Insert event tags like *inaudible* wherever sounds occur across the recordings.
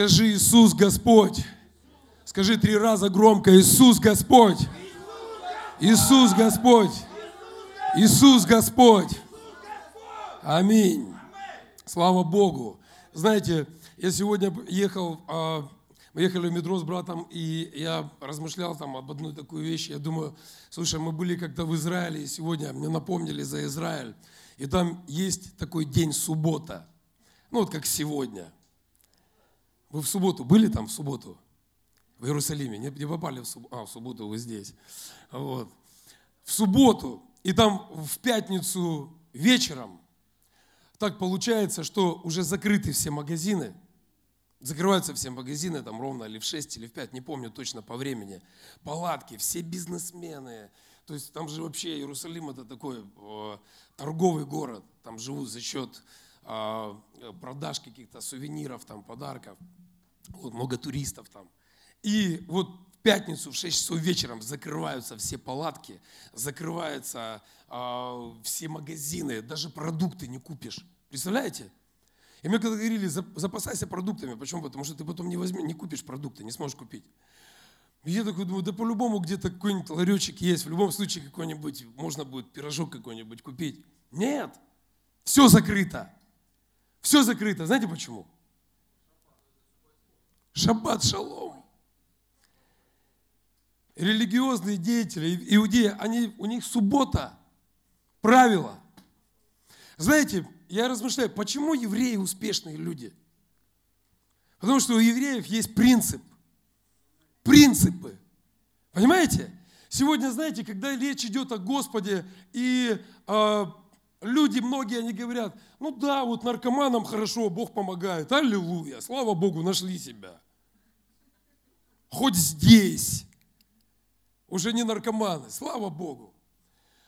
Скажи, Иисус Господь. Скажи три раза громко, Иисус Господь. Иисус Господь. Иисус Господь. Аминь. Слава Богу. Знаете, я сегодня ехал, а, мы ехали в метро с братом, и я размышлял там об одной такой вещи. Я думаю, слушай, мы были как-то в Израиле, и сегодня мне напомнили за Израиль. И там есть такой день суббота. Ну вот как сегодня. Вы в субботу были там в субботу? В Иерусалиме? Не, не попали в субботу? А, в субботу вы здесь. Вот. В субботу. И там в пятницу вечером так получается, что уже закрыты все магазины. Закрываются все магазины, там ровно или в 6, или в 5, не помню точно по времени. Палатки, все бизнесмены. То есть там же вообще Иерусалим это такой э, торговый город. Там живут за счет продаж каких-то сувениров, там, подарков. Вот, много туристов там. И вот в пятницу в 6 часов вечером закрываются все палатки, закрываются э, все магазины, даже продукты не купишь. Представляете? И мне когда говорили, запасайся продуктами. Почему? Потому что ты потом не, возьми, не купишь продукты, не сможешь купить. Я такой думаю, да по-любому где-то какой-нибудь ларечек есть, в любом случае какой-нибудь, можно будет пирожок какой-нибудь купить. Нет, все закрыто. Все закрыто. Знаете почему? Шаббат шалом. Религиозные деятели, иудеи, они, у них суббота, правило. Знаете, я размышляю, почему евреи успешные люди? Потому что у евреев есть принцип. Принципы. Понимаете? Сегодня, знаете, когда речь идет о Господе, и э, люди, многие, они говорят, ну да, вот наркоманам хорошо, Бог помогает, аллилуйя, слава Богу, нашли себя. Хоть здесь. Уже не наркоманы, слава Богу.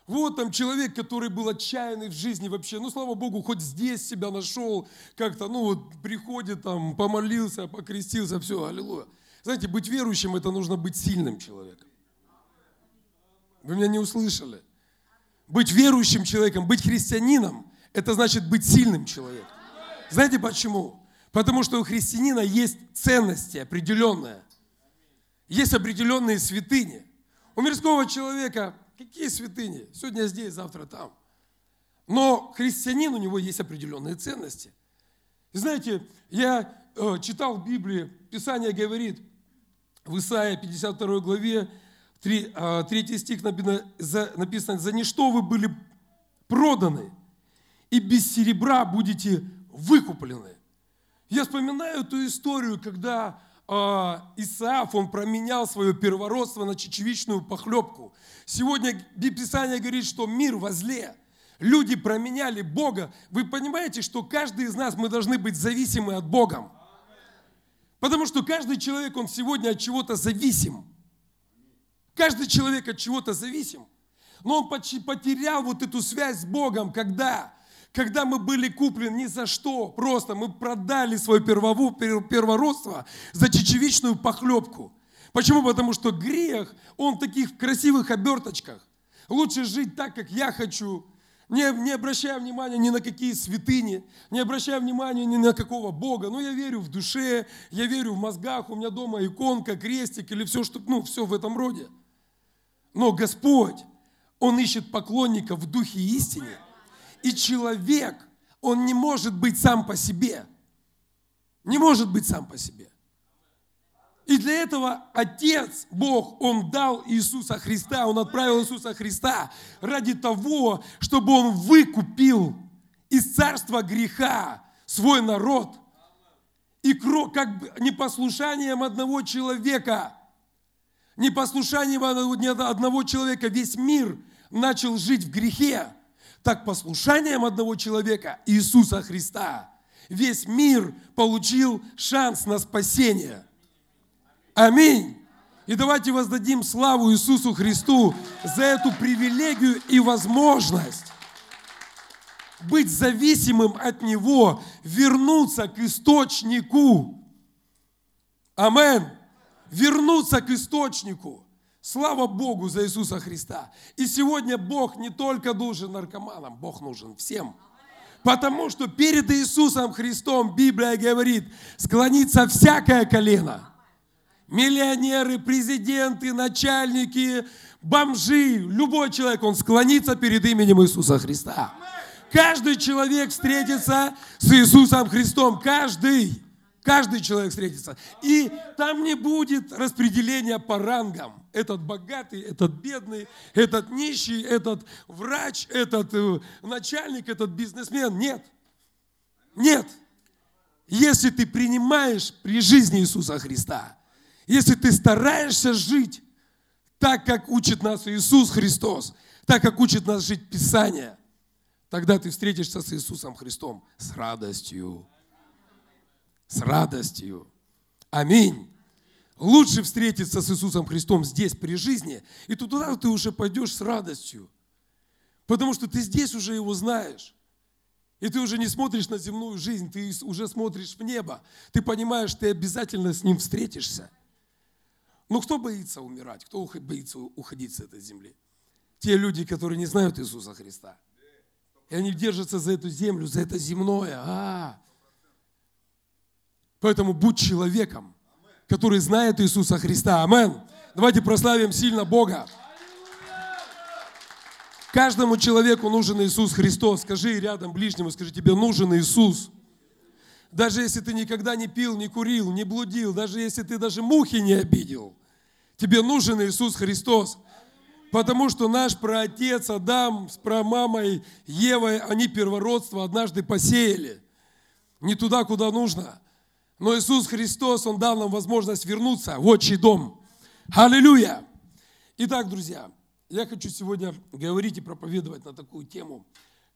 Вот там человек, который был отчаянный в жизни вообще, ну, слава Богу, хоть здесь себя нашел, как-то, ну, вот приходит там, помолился, покрестился, все, аллилуйя. Знаете, быть верующим, это нужно быть сильным человеком. Вы меня не услышали. Быть верующим человеком, быть христианином, это значит быть сильным человеком. Знаете почему? Потому что у христианина есть ценности определенные. Есть определенные святыни. У мирского человека какие святыни? Сегодня здесь, завтра там. Но христианин, у него есть определенные ценности. Знаете, я э, читал в Библии, Писание говорит в Исаии 52 главе, 3, 3 стих написано, «За ничто вы были проданы, и без серебра будете выкуплены». Я вспоминаю эту историю, когда а, Исаав, он променял свое первородство на чечевичную похлебку. Сегодня Писание говорит, что мир возле. Люди променяли Бога. Вы понимаете, что каждый из нас, мы должны быть зависимы от Бога. Потому что каждый человек, он сегодня от чего-то зависим. Каждый человек от чего-то зависим. Но он потерял вот эту связь с Богом, когда? Когда мы были куплены ни за что, просто мы продали свое первородство за чечевичную похлебку. Почему? Потому что грех, он в таких красивых оберточках. Лучше жить так, как я хочу, не, не обращая внимания ни на какие святыни, не обращая внимания ни на какого Бога. Ну, я верю в душе, я верю в мозгах, у меня дома иконка, крестик или все, что, ну, все в этом роде. Но Господь, Он ищет поклонников в духе истине. И человек, он не может быть сам по себе. Не может быть сам по себе. И для этого Отец, Бог, Он дал Иисуса Христа, Он отправил Иисуса Христа ради того, чтобы Он выкупил из царства греха свой народ. И как бы непослушанием одного человека, непослушанием одного человека весь мир начал жить в грехе так послушанием одного человека, Иисуса Христа, весь мир получил шанс на спасение. Аминь. И давайте воздадим славу Иисусу Христу за эту привилегию и возможность быть зависимым от Него, вернуться к источнику. Амен. Вернуться к источнику. Слава Богу за Иисуса Христа. И сегодня Бог не только нужен наркоманам, Бог нужен всем. Потому что перед Иисусом Христом Библия говорит, склонится всякое колено. Миллионеры, президенты, начальники, бомжи, любой человек, он склонится перед именем Иисуса Христа. Каждый человек встретится с Иисусом Христом. Каждый. Каждый человек встретится. И там не будет распределения по рангам. Этот богатый, этот бедный, этот нищий, этот врач, этот э, начальник, этот бизнесмен. Нет. Нет. Если ты принимаешь при жизни Иисуса Христа, если ты стараешься жить так, как учит нас Иисус Христос, так, как учит нас жить Писание, тогда ты встретишься с Иисусом Христом с радостью с радостью. Аминь. Лучше встретиться с Иисусом Христом здесь при жизни, и туда ты уже пойдешь с радостью. Потому что ты здесь уже его знаешь. И ты уже не смотришь на земную жизнь, ты уже смотришь в небо. Ты понимаешь, ты обязательно с ним встретишься. Но кто боится умирать? Кто боится уходить с этой земли? Те люди, которые не знают Иисуса Христа. И они держатся за эту землю, за это земное. А, Поэтому будь человеком, который знает Иисуса Христа. Амен. Давайте прославим сильно Бога. Каждому человеку нужен Иисус Христос. Скажи рядом ближнему, скажи, тебе нужен Иисус. Даже если ты никогда не пил, не курил, не блудил, даже если ты даже мухи не обидел, тебе нужен Иисус Христос. Потому что наш праотец Адам с прамамой Евой, они первородство однажды посеяли. Не туда, куда нужно. Но Иисус Христос, Он дал нам возможность вернуться в отчий дом. Аллилуйя! Итак, друзья, я хочу сегодня говорить и проповедовать на такую тему,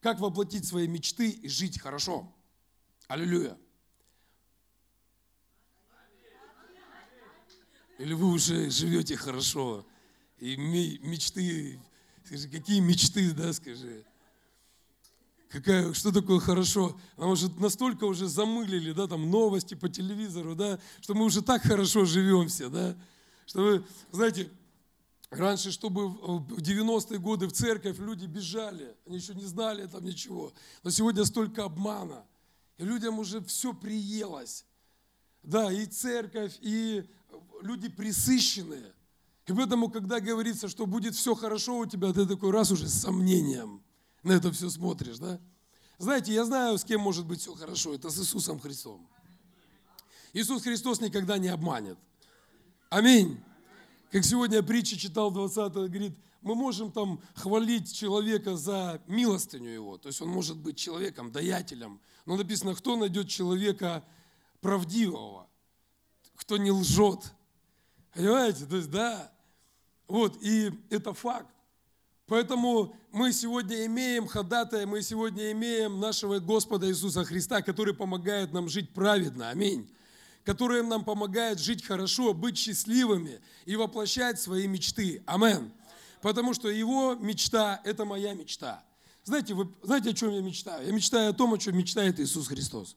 как воплотить свои мечты и жить хорошо. Аллилуйя! Или вы уже живете хорошо, и мечты, скажи, какие мечты, да, скажи какая, что такое хорошо. Нам уже настолько уже замылили, да, там новости по телевизору, да, что мы уже так хорошо живем все, да. Что вы, знаете, раньше, чтобы в 90-е годы в церковь люди бежали, они еще не знали там ничего. Но сегодня столько обмана. И людям уже все приелось. Да, и церковь, и люди присыщенные. И поэтому, когда говорится, что будет все хорошо у тебя, ты такой раз уже с сомнением – на это все смотришь, да? Знаете, я знаю, с кем может быть все хорошо. Это с Иисусом Христом. Иисус Христос никогда не обманет. Аминь. Как сегодня притча читал 20 говорит, мы можем там хвалить человека за милостыню его. То есть он может быть человеком, даятелем. Но написано, кто найдет человека правдивого, кто не лжет. Понимаете? То есть, да. Вот, и это факт. Поэтому мы сегодня имеем ходатая, мы сегодня имеем нашего Господа Иисуса Христа, который помогает нам жить праведно. Аминь. Который нам помогает жить хорошо, быть счастливыми и воплощать свои мечты. Амен. Потому что его мечта – это моя мечта. Знаете, вы знаете, о чем я мечтаю? Я мечтаю о том, о чем мечтает Иисус Христос.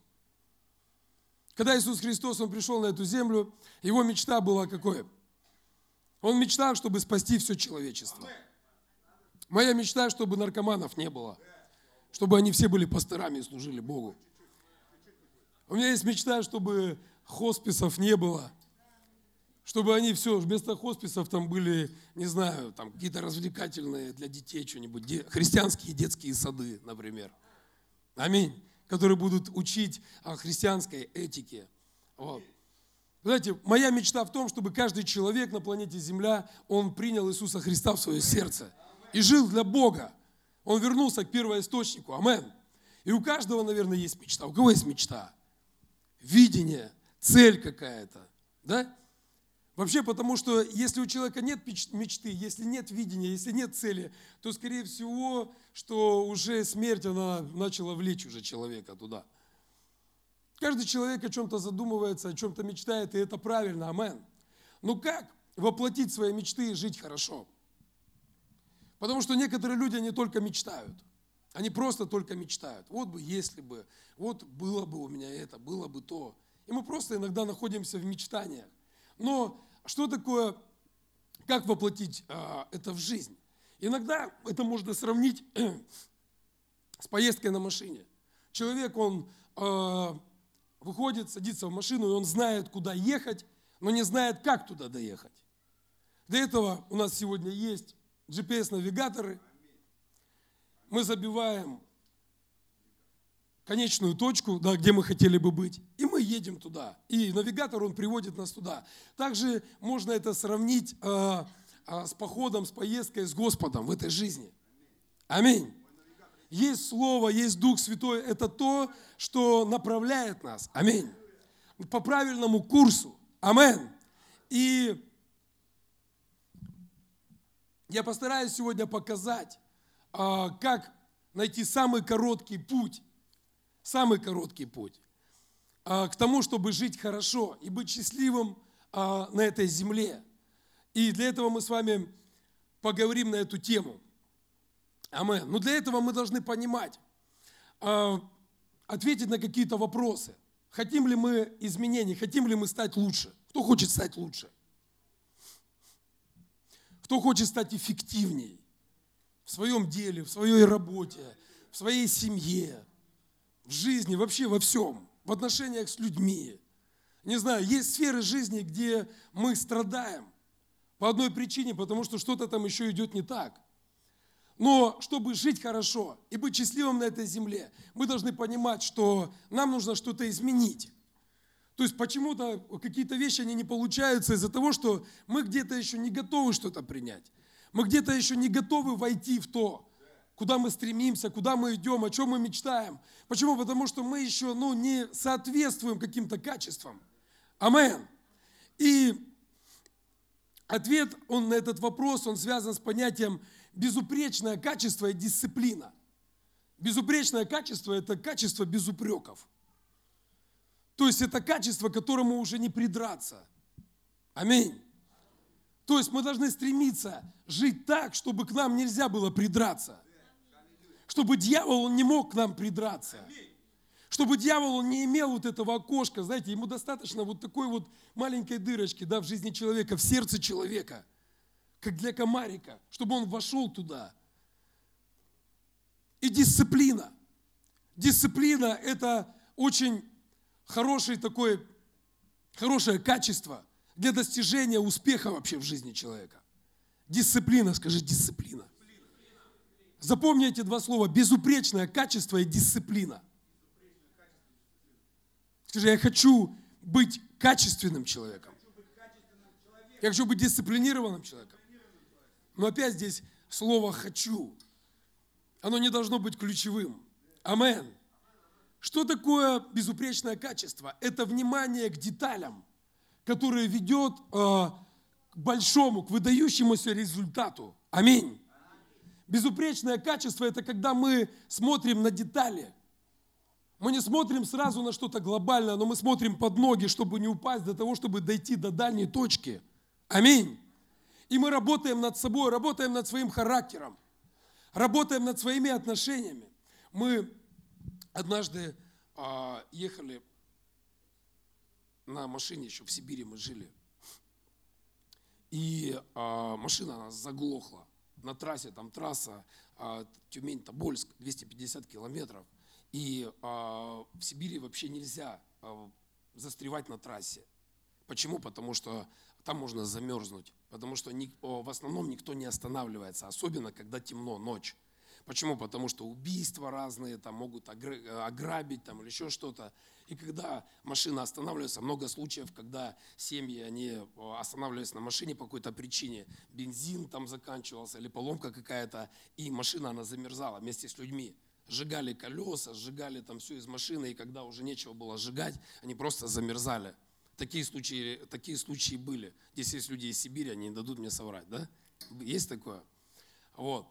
Когда Иисус Христос, Он пришел на эту землю, его мечта была какой? Он мечтал, чтобы спасти все человечество. Аминь. Моя мечта, чтобы наркоманов не было. Чтобы они все были пасторами и служили Богу. У меня есть мечта, чтобы хосписов не было. Чтобы они все, вместо хосписов там были, не знаю, там какие-то развлекательные для детей что-нибудь, христианские детские сады, например. Аминь. Которые будут учить о христианской этике. Вот. Знаете, моя мечта в том, чтобы каждый человек на планете Земля, он принял Иисуса Христа в свое сердце и жил для Бога. Он вернулся к первоисточнику. Амен. И у каждого, наверное, есть мечта. У кого есть мечта? Видение, цель какая-то. Да? Вообще, потому что если у человека нет мечты, если нет видения, если нет цели, то, скорее всего, что уже смерть, она начала влечь уже человека туда. Каждый человек о чем-то задумывается, о чем-то мечтает, и это правильно, амен. Но как воплотить свои мечты и жить хорошо? Потому что некоторые люди, они только мечтают. Они просто только мечтают. Вот бы, если бы, вот было бы у меня это, было бы то. И мы просто иногда находимся в мечтаниях. Но что такое, как воплотить а, это в жизнь? Иногда это можно сравнить *clears throat* с поездкой на машине. человек, он э, выходит, садится в машину, и он знает, куда ехать, но не знает, как туда доехать. Для этого у нас сегодня есть GPS-навигаторы. Мы забиваем конечную точку, да, где мы хотели бы быть, и мы едем туда. И навигатор, он приводит нас туда. Также можно это сравнить э, э, с походом, с поездкой с Господом в этой жизни. Аминь. Есть Слово, есть Дух Святой. Это то, что направляет нас. Аминь. По правильному курсу. Аминь. И я постараюсь сегодня показать, а, как найти самый короткий путь самый короткий путь а, к тому, чтобы жить хорошо и быть счастливым а, на этой земле. И для этого мы с вами поговорим на эту тему. Амен. Но для этого мы должны понимать, ответить на какие-то вопросы. Хотим ли мы изменений, хотим ли мы стать лучше? Кто хочет стать лучше? Кто хочет стать эффективнее в своем деле, в своей работе, в своей семье, в жизни, вообще во всем, в отношениях с людьми. Не знаю, есть сферы жизни, где мы страдаем по одной причине, потому что что-то там еще идет не так. Но чтобы жить хорошо и быть счастливым на этой земле, мы должны понимать, что нам нужно что-то изменить. То есть почему-то какие-то вещи они не получаются из-за того, что мы где-то еще не готовы что-то принять. Мы где-то еще не готовы войти в то, куда мы стремимся, куда мы идем, о чем мы мечтаем. Почему? Потому что мы еще ну, не соответствуем каким-то качествам. Амен. И ответ он на этот вопрос, он связан с понятием безупречное качество и дисциплина. Безупречное качество – это качество без упреков. То есть это качество, которому уже не придраться. Аминь. То есть мы должны стремиться жить так, чтобы к нам нельзя было придраться чтобы дьявол он не мог к нам придраться. Чтобы дьявол он не имел вот этого окошка, знаете, ему достаточно вот такой вот маленькой дырочки да, в жизни человека, в сердце человека, как для комарика, чтобы он вошел туда. И дисциплина. Дисциплина – это очень хороший такой, хорошее качество для достижения успеха вообще в жизни человека. Дисциплина, скажи, дисциплина. Запомни эти два слова. Безупречное качество и дисциплина. Скажи, я хочу быть качественным человеком. Я хочу быть дисциплинированным человеком. Но опять здесь слово «хочу». Оно не должно быть ключевым. Амен. Что такое безупречное качество? Это внимание к деталям, которое ведет э, к большому, к выдающемуся результату. Аминь. Безупречное качество – это когда мы смотрим на детали. Мы не смотрим сразу на что-то глобальное, но мы смотрим под ноги, чтобы не упасть до того, чтобы дойти до дальней точки. Аминь. И мы работаем над собой, работаем над своим характером, работаем над своими отношениями. Мы однажды а, ехали на машине, еще в Сибири мы жили. И а, машина нас заглохла на трассе, там трасса а, Тюмень-Тобольск, 250 километров. И а, в Сибири вообще нельзя а, застревать на трассе. Почему? Потому что там можно замерзнуть. Потому что в основном никто не останавливается, особенно когда темно, ночь. Почему? Потому что убийства разные, там могут ограбить там, или еще что-то. И когда машина останавливается, много случаев, когда семьи, они останавливались на машине по какой-то причине, бензин там заканчивался или поломка какая-то, и машина, она замерзала вместе с людьми. Сжигали колеса, сжигали там все из машины, и когда уже нечего было сжигать, они просто замерзали. Такие случаи, такие случаи были. Здесь есть люди из Сибири, они не дадут мне соврать, да? Есть такое? Вот.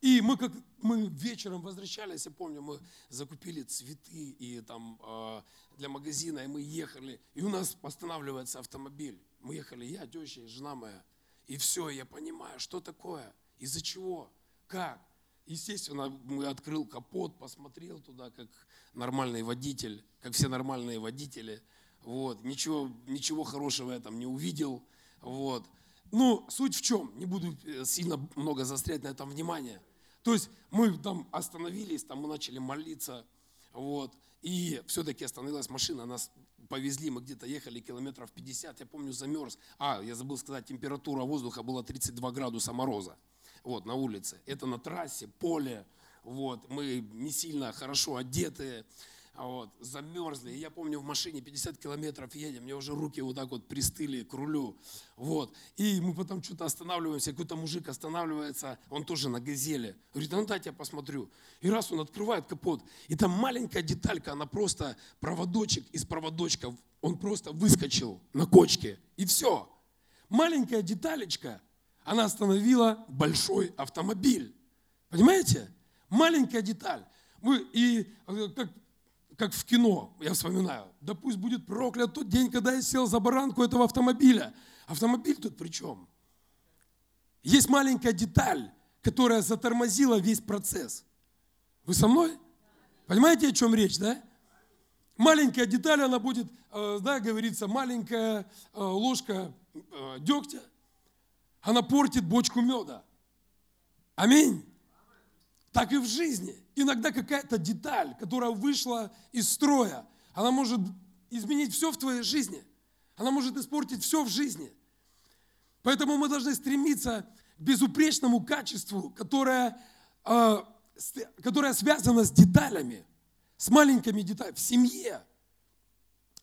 И мы как мы вечером возвращались, я помню, мы закупили цветы и там э, для магазина, и мы ехали, и у нас останавливается автомобиль. Мы ехали, я, теща и жена моя. И все, я понимаю, что такое, из-за чего, как. Естественно, мы открыл капот, посмотрел туда, как нормальный водитель, как все нормальные водители. Вот, ничего, ничего хорошего я там не увидел. Вот. Ну, суть в чем, не буду э, сильно много застрять на этом внимание. То есть мы там остановились, там мы начали молиться, Вот. И все-таки остановилась машина, нас повезли, мы где-то ехали километров 50, я помню, замерз. А, я забыл сказать, температура воздуха была 32 градуса мороза. Вот, на улице. Это на трассе, поле. Вот, мы не сильно хорошо одетые вот, замерзли. И я помню, в машине 50 километров едем, мне уже руки вот так вот пристыли к рулю. Вот. И мы потом что-то останавливаемся, какой-то мужик останавливается, он тоже на газеле. Говорит, ну дайте я посмотрю. И раз он открывает капот, и там маленькая деталька, она просто проводочек из проводочка, он просто выскочил на кочке. И все. Маленькая деталечка, она остановила большой автомобиль. Понимаете? Маленькая деталь. Мы, и э, как как в кино, я вспоминаю, да пусть будет проклят тот день, когда я сел за баранку этого автомобиля. Автомобиль тут при чем? Есть маленькая деталь, которая затормозила весь процесс. Вы со мной? Понимаете, о чем речь, да? Маленькая деталь, она будет, э, да, говорится, маленькая э, ложка э, дегтя, она портит бочку меда. Аминь. Так и в жизни – иногда какая-то деталь, которая вышла из строя, она может изменить все в твоей жизни. Она может испортить все в жизни. Поэтому мы должны стремиться к безупречному качеству, которое, э, которое связано с деталями, с маленькими деталями, в семье.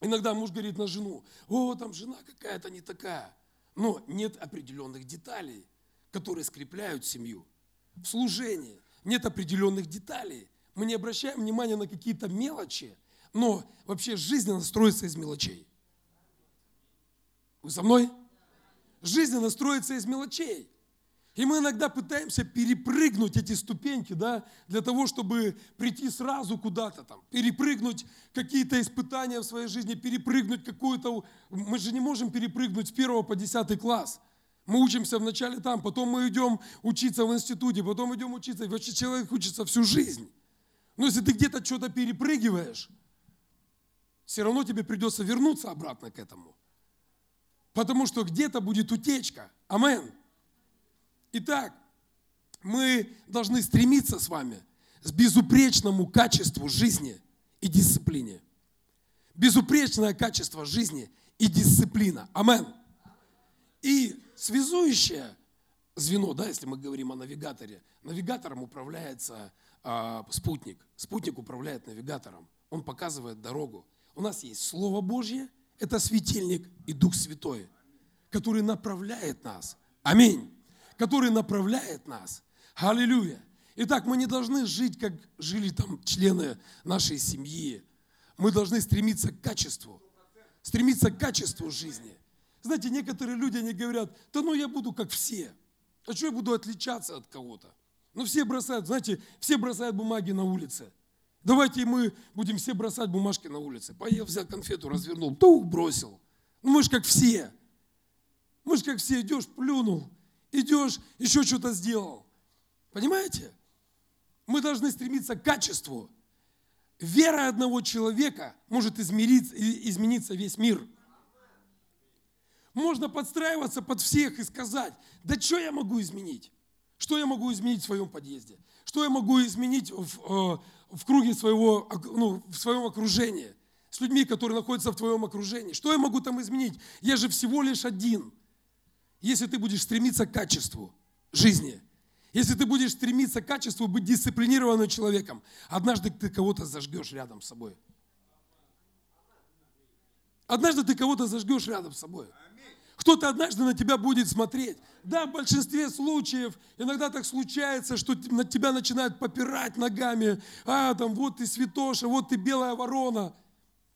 Иногда муж говорит на жену, о, там жена какая-то не такая. Но нет определенных деталей, которые скрепляют семью. В служении, нет определенных деталей. Мы не обращаем внимания на какие-то мелочи, но вообще жизнь она строится из мелочей. Вы со мной? Жизнь она строится из мелочей. И мы иногда пытаемся перепрыгнуть эти ступеньки, да, для того, чтобы прийти сразу куда-то там, перепрыгнуть какие-то испытания в своей жизни, перепрыгнуть какую-то... Мы же не можем перепрыгнуть с первого по десятый класс. Мы учимся вначале там, потом мы идем учиться в институте, потом идем учиться. И вообще человек учится всю жизнь. Но если ты где-то что-то перепрыгиваешь, все равно тебе придется вернуться обратно к этому. Потому что где-то будет утечка. Амен. Итак, мы должны стремиться с вами с безупречному качеству жизни и дисциплине. Безупречное качество жизни и дисциплина. Амен. И связующее звено, да, если мы говорим о навигаторе, навигатором управляется э, спутник. Спутник управляет навигатором. Он показывает дорогу. У нас есть Слово Божье, это светильник и Дух Святой, который направляет нас. Аминь. Который направляет нас. Аллилуйя. Итак, мы не должны жить, как жили там члены нашей семьи. Мы должны стремиться к качеству. Стремиться к качеству жизни. Знаете, некоторые люди, они говорят, да ну я буду как все. А что я буду отличаться от кого-то? Ну все бросают, знаете, все бросают бумаги на улице. Давайте мы будем все бросать бумажки на улице. Поел, взял конфету, развернул, тух, бросил. Ну мы же как все. Мы же как все, идешь, плюнул, идешь, еще что-то сделал. Понимаете? Мы должны стремиться к качеству. Вера одного человека может измениться весь мир – можно подстраиваться под всех и сказать, да что я могу изменить? Что я могу изменить в своем подъезде? Что я могу изменить в, э, в круге своего, ну, в своем окружении? С людьми, которые находятся в твоем окружении. Что я могу там изменить? Я же всего лишь один. Если ты будешь стремиться к качеству жизни, если ты будешь стремиться к качеству быть дисциплинированным человеком, однажды ты кого-то зажгешь рядом с собой. Однажды ты кого-то зажгешь рядом с собой. Кто-то однажды на тебя будет смотреть. Да, в большинстве случаев иногда так случается, что на тебя начинают попирать ногами. А, там, вот ты святоша, вот ты белая ворона.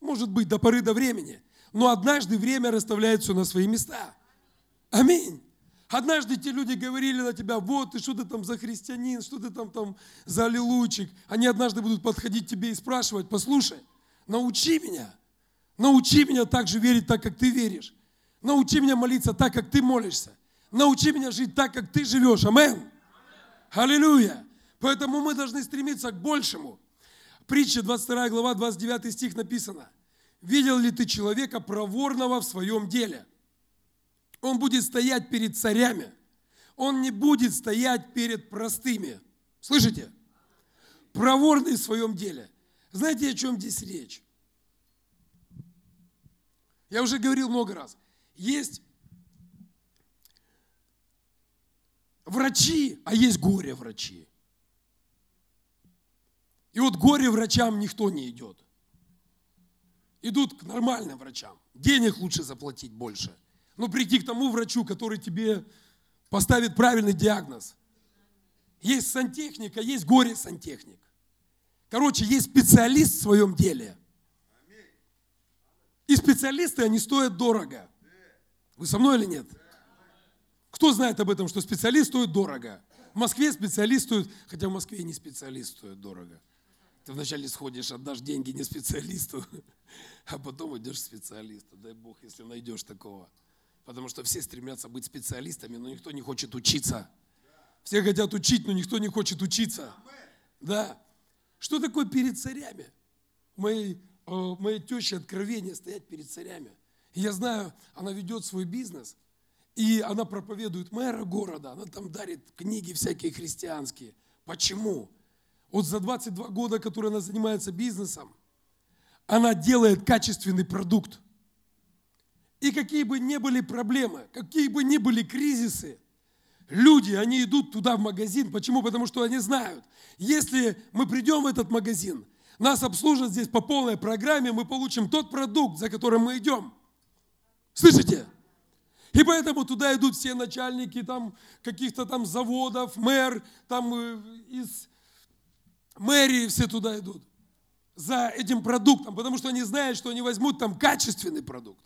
Может быть, до поры до времени. Но однажды время расставляет все на свои места. Аминь. Однажды те люди говорили на тебя, вот ты что ты там за христианин, что ты там, там за аллилуйчик. Они однажды будут подходить тебе и спрашивать, послушай, научи меня, научи меня так же верить, так как ты веришь. Научи меня молиться так, как ты молишься. Научи меня жить так, как ты живешь. Амен. Аллилуйя. Поэтому мы должны стремиться к большему. Притча 22 глава 29 стих написано. Видел ли ты человека проворного в своем деле? Он будет стоять перед царями. Он не будет стоять перед простыми. Слышите? Проворный в своем деле. Знаете, о чем здесь речь? Я уже говорил много раз. Есть врачи, а есть горе-врачи. И вот горе-врачам никто не идет. Идут к нормальным врачам. Денег лучше заплатить больше. Но прийти к тому врачу, который тебе поставит правильный диагноз. Есть сантехника, есть горе-сантехник. Короче, есть специалист в своем деле. И специалисты, они стоят дорого. Вы со мной или нет? Кто знает об этом, что специалист стоит дорого? В Москве специалист стоит, хотя в Москве не специалист стоит дорого. Ты вначале сходишь, отдашь деньги не специалисту, *laughs* а потом идешь к специалисту. Дай Бог, если найдешь такого. Потому что все стремятся быть специалистами, но никто не хочет учиться. Все хотят учить, но никто не хочет учиться. Да. Что такое перед царями? У моей, моей тещи откровение стоять перед царями. Я знаю, она ведет свой бизнес, и она проповедует мэра города, она там дарит книги всякие христианские. Почему? Вот за 22 года, которые она занимается бизнесом, она делает качественный продукт. И какие бы ни были проблемы, какие бы ни были кризисы, люди, они идут туда в магазин. Почему? Потому что они знают, если мы придем в этот магазин, нас обслужат здесь по полной программе, мы получим тот продукт, за которым мы идем. Слышите? И поэтому туда идут все начальники там каких-то там заводов, мэр, там э, из мэрии все туда идут за этим продуктом, потому что они знают, что они возьмут там качественный продукт.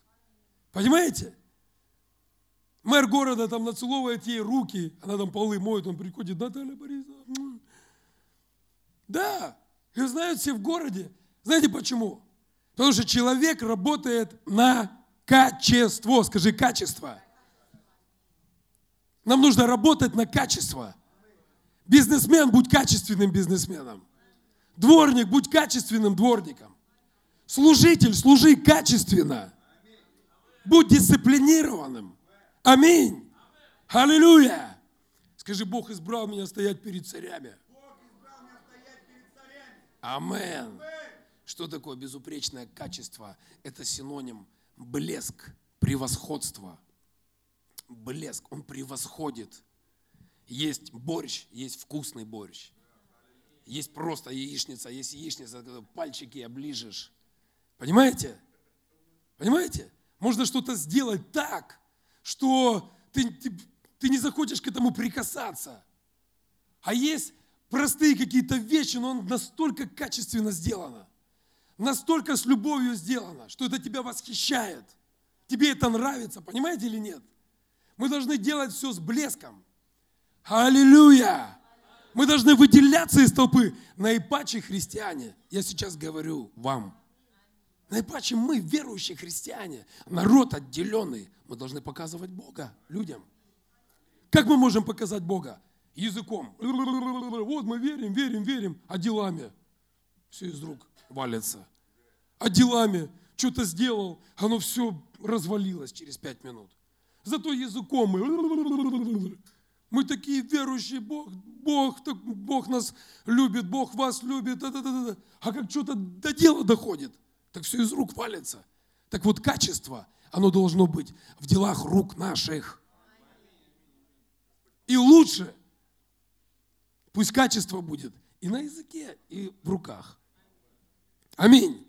Понимаете? Мэр города там нацеловывает ей руки, она там полы моет, он приходит, Наталья Борисовна. Да, ее знают все в городе. Знаете почему? Потому что человек работает на качество. Скажи, качество. Нам нужно работать на качество. Бизнесмен, будь качественным бизнесменом. Дворник, будь качественным дворником. Служитель, служи качественно. Будь дисциплинированным. Аминь. Аллилуйя. Скажи, Бог избрал меня стоять перед царями. Амен. Что такое безупречное качество? Это синоним блеск, превосходство. Блеск, он превосходит. Есть борщ, есть вкусный борщ. Есть просто яичница, есть яичница, пальчики оближешь. Понимаете? Понимаете? Можно что-то сделать так, что ты, ты, ты не захочешь к этому прикасаться. А есть простые какие-то вещи, но он настолько качественно сделано, настолько с любовью сделано, что это тебя восхищает. Тебе это нравится, понимаете или нет? Мы должны делать все с блеском. Аллилуйя! Мы должны выделяться из толпы. Наипаче христиане, я сейчас говорю вам, наипаче мы, верующие христиане, народ отделенный, мы должны показывать Бога людям. Как мы можем показать Бога? Языком. Вот мы верим, верим, верим, а делами все из рук валится. А делами что-то сделал, оно все развалилось через пять минут. Зато языком мы мы такие верующие, Бог, Бог, так, Бог нас любит, Бог вас любит. Да, да, да, да. А как что-то до дела доходит, так все из рук валится. Так вот, качество, оно должно быть в делах рук наших. И лучше, пусть качество будет и на языке, и в руках. Аминь.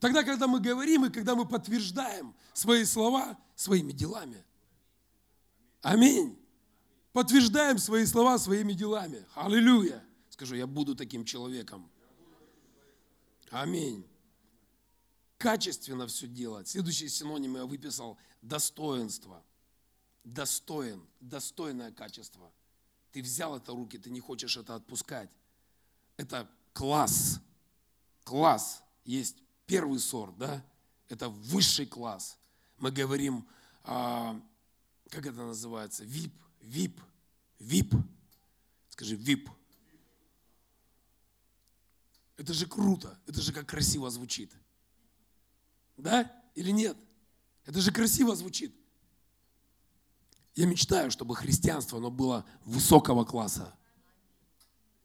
Тогда, когда мы говорим и когда мы подтверждаем свои слова своими делами. Аминь подтверждаем свои слова своими делами. Аллилуйя. Скажу, я буду таким человеком. Аминь. Качественно все делать. Следующий синоним я выписал – достоинство. Достоин, достойное качество. Ты взял это в руки, ты не хочешь это отпускать. Это класс. Класс. Есть первый сорт, да? Это высший класс. Мы говорим, а, как это называется, VIP, ВИП. ВИП. Скажи, ВИП. Это же круто. Это же как красиво звучит. Да или нет? Это же красиво звучит. Я мечтаю, чтобы христианство оно было высокого класса.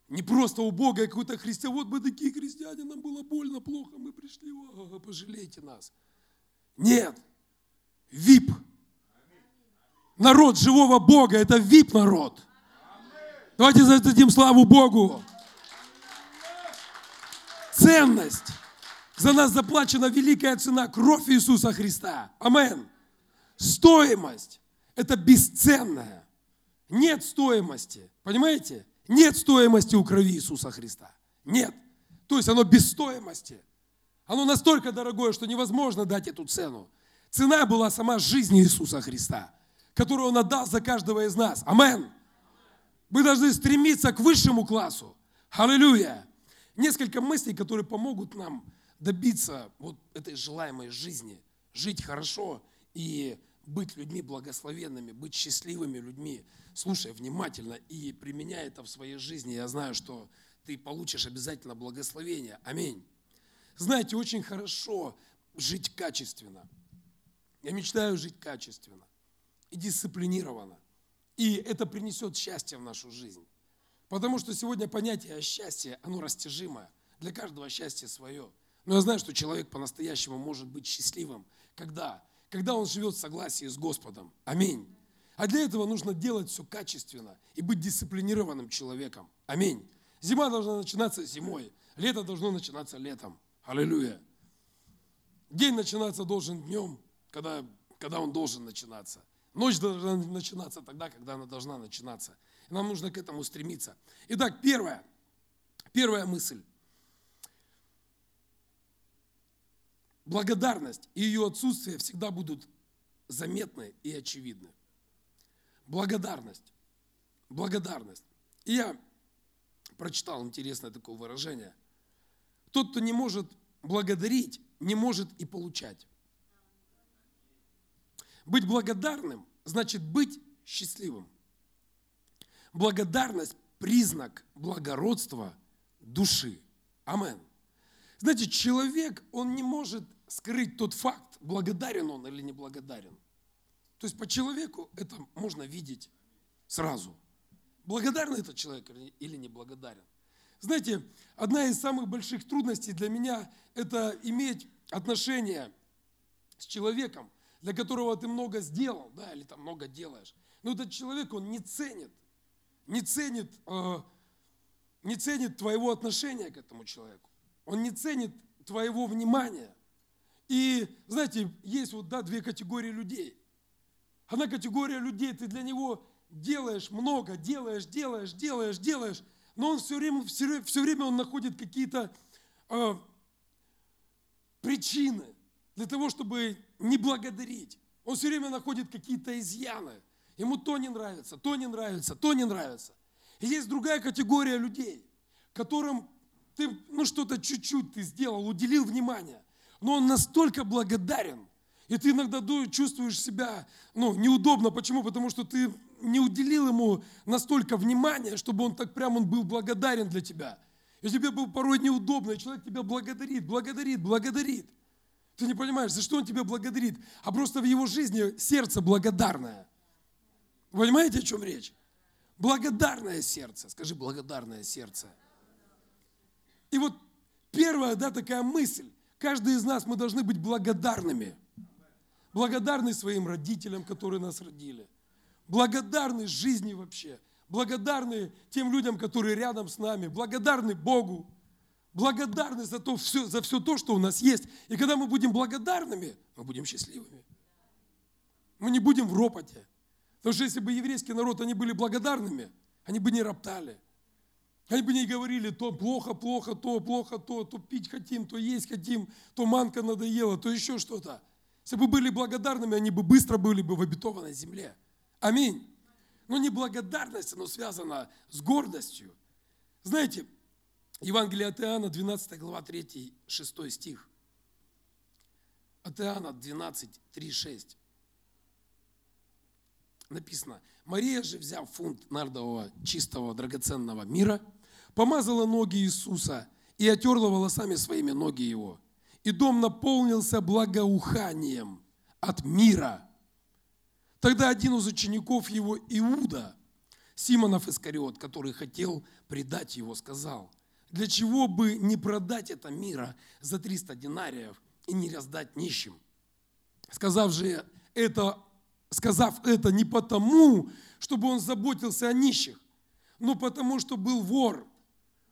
не просто у Бога, какой-то христиан. Вот мы такие христиане, нам было больно, плохо, мы пришли, о, пожалейте нас. Нет. ВИП. Народ живого Бога – это ВИП-народ. Давайте зададим славу Богу. Ценность. За нас заплачена великая цена, кровь Иисуса Христа. Амен. Стоимость – это бесценная. Нет стоимости. Понимаете? Нет стоимости у крови Иисуса Христа. Нет. То есть оно без стоимости. Оно настолько дорогое, что невозможно дать эту цену. Цена была сама жизнь Иисуса Христа, которую Он отдал за каждого из нас. Амен. Мы должны стремиться к высшему классу. Аллилуйя. Несколько мыслей, которые помогут нам добиться вот этой желаемой жизни, жить хорошо и быть людьми благословенными, быть счастливыми людьми. Слушай внимательно и применяй это в своей жизни. Я знаю, что ты получишь обязательно благословение. Аминь. Знаете, очень хорошо жить качественно. Я мечтаю жить качественно и дисциплинированно. И это принесет счастье в нашу жизнь. Потому что сегодня понятие счастья, оно растяжимое. Для каждого счастье свое. Но я знаю, что человек по-настоящему может быть счастливым. Когда? Когда он живет в согласии с Господом. Аминь. А для этого нужно делать все качественно и быть дисциплинированным человеком. Аминь. Зима должна начинаться зимой, лето должно начинаться летом. Аллилуйя. День начинаться должен днем, когда, когда он должен начинаться. Ночь должна начинаться тогда, когда она должна начинаться. Нам нужно к этому стремиться. Итак, первая, первая мысль. Благодарность и ее отсутствие всегда будут заметны и очевидны. Благодарность. Благодарность. И я прочитал интересное такое выражение. Тот, кто не может благодарить, не может и получать. Быть благодарным значит быть счастливым. Благодарность – признак благородства души. Амен. Знаете, человек, он не может скрыть тот факт, благодарен он или не благодарен. То есть по человеку это можно видеть сразу. Благодарный этот человек или не благодарен. Знаете, одна из самых больших трудностей для меня – это иметь отношения с человеком, для которого ты много сделал, да, или там много делаешь. Но этот человек, он не ценит, не ценит, э, не ценит твоего отношения к этому человеку. Он не ценит твоего внимания. И, знаете, есть вот, да, две категории людей. Одна категория людей, ты для него делаешь много, делаешь, делаешь, делаешь, делаешь, но он все время, все, все время он находит какие-то э, причины для того, чтобы не благодарить. Он все время находит какие-то изъяны. Ему то не нравится, то не нравится, то не нравится. И есть другая категория людей, которым ты, ну что-то чуть-чуть ты сделал, уделил внимание, но он настолько благодарен, и ты иногда чувствуешь себя ну, неудобно. Почему? Потому что ты не уделил ему настолько внимания, чтобы он так прям он был благодарен для тебя. И тебе было порой неудобно, и человек тебя благодарит, благодарит, благодарит. Ты не понимаешь, за что он тебя благодарит, а просто в его жизни сердце благодарное. Вы понимаете, о чем речь? Благодарное сердце. Скажи, благодарное сердце. И вот первая, да, такая мысль. Каждый из нас, мы должны быть благодарными. Благодарны своим родителям, которые нас родили. Благодарны жизни вообще. Благодарны тем людям, которые рядом с нами. Благодарны Богу благодарны за, то, все, за все то, что у нас есть. И когда мы будем благодарными, мы будем счастливыми. Мы не будем в ропоте. Потому что если бы еврейский народ, они были благодарными, они бы не роптали. Они бы не говорили, то плохо, плохо, то плохо, то, то пить хотим, то есть хотим, то манка надоела, то еще что-то. Если бы были благодарными, они бы быстро были бы в обетованной земле. Аминь. Но не благодарность, но связана с гордостью. Знаете, Евангелие от Иоанна, 12 глава, 3, 6 стих. От Иоанна 12, 3, 6. Написано, Мария же, взяв фунт нардового чистого драгоценного мира, помазала ноги Иисуса и отерла волосами своими ноги его. И дом наполнился благоуханием от мира. Тогда один из учеников его, Иуда, Симонов Искариот, который хотел предать его, сказал, для чего бы не продать это мира за 300 динариев и не раздать нищим? Сказав же это, сказав это не потому, чтобы он заботился о нищих, но потому, что был вор.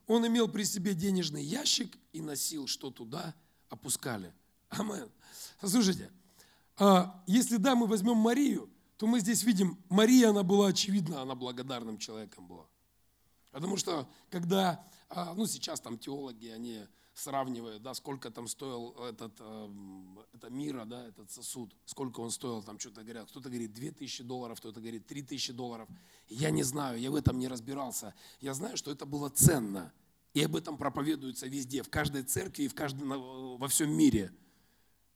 Он имел при себе денежный ящик и носил, что туда опускали. Амен. Слушайте, а если да, мы возьмем Марию, то мы здесь видим, Мария, она была очевидна, она благодарным человеком была. Потому что когда, ну сейчас там теологи, они сравнивают, да, сколько там стоил этот, эм, это мира, да, этот сосуд, сколько он стоил, там что-то говорят, кто-то говорит 2000 долларов, кто-то говорит 3000 долларов. Я не знаю, я в этом не разбирался. Я знаю, что это было ценно. И об этом проповедуется везде, в каждой церкви и в каждом, во всем мире.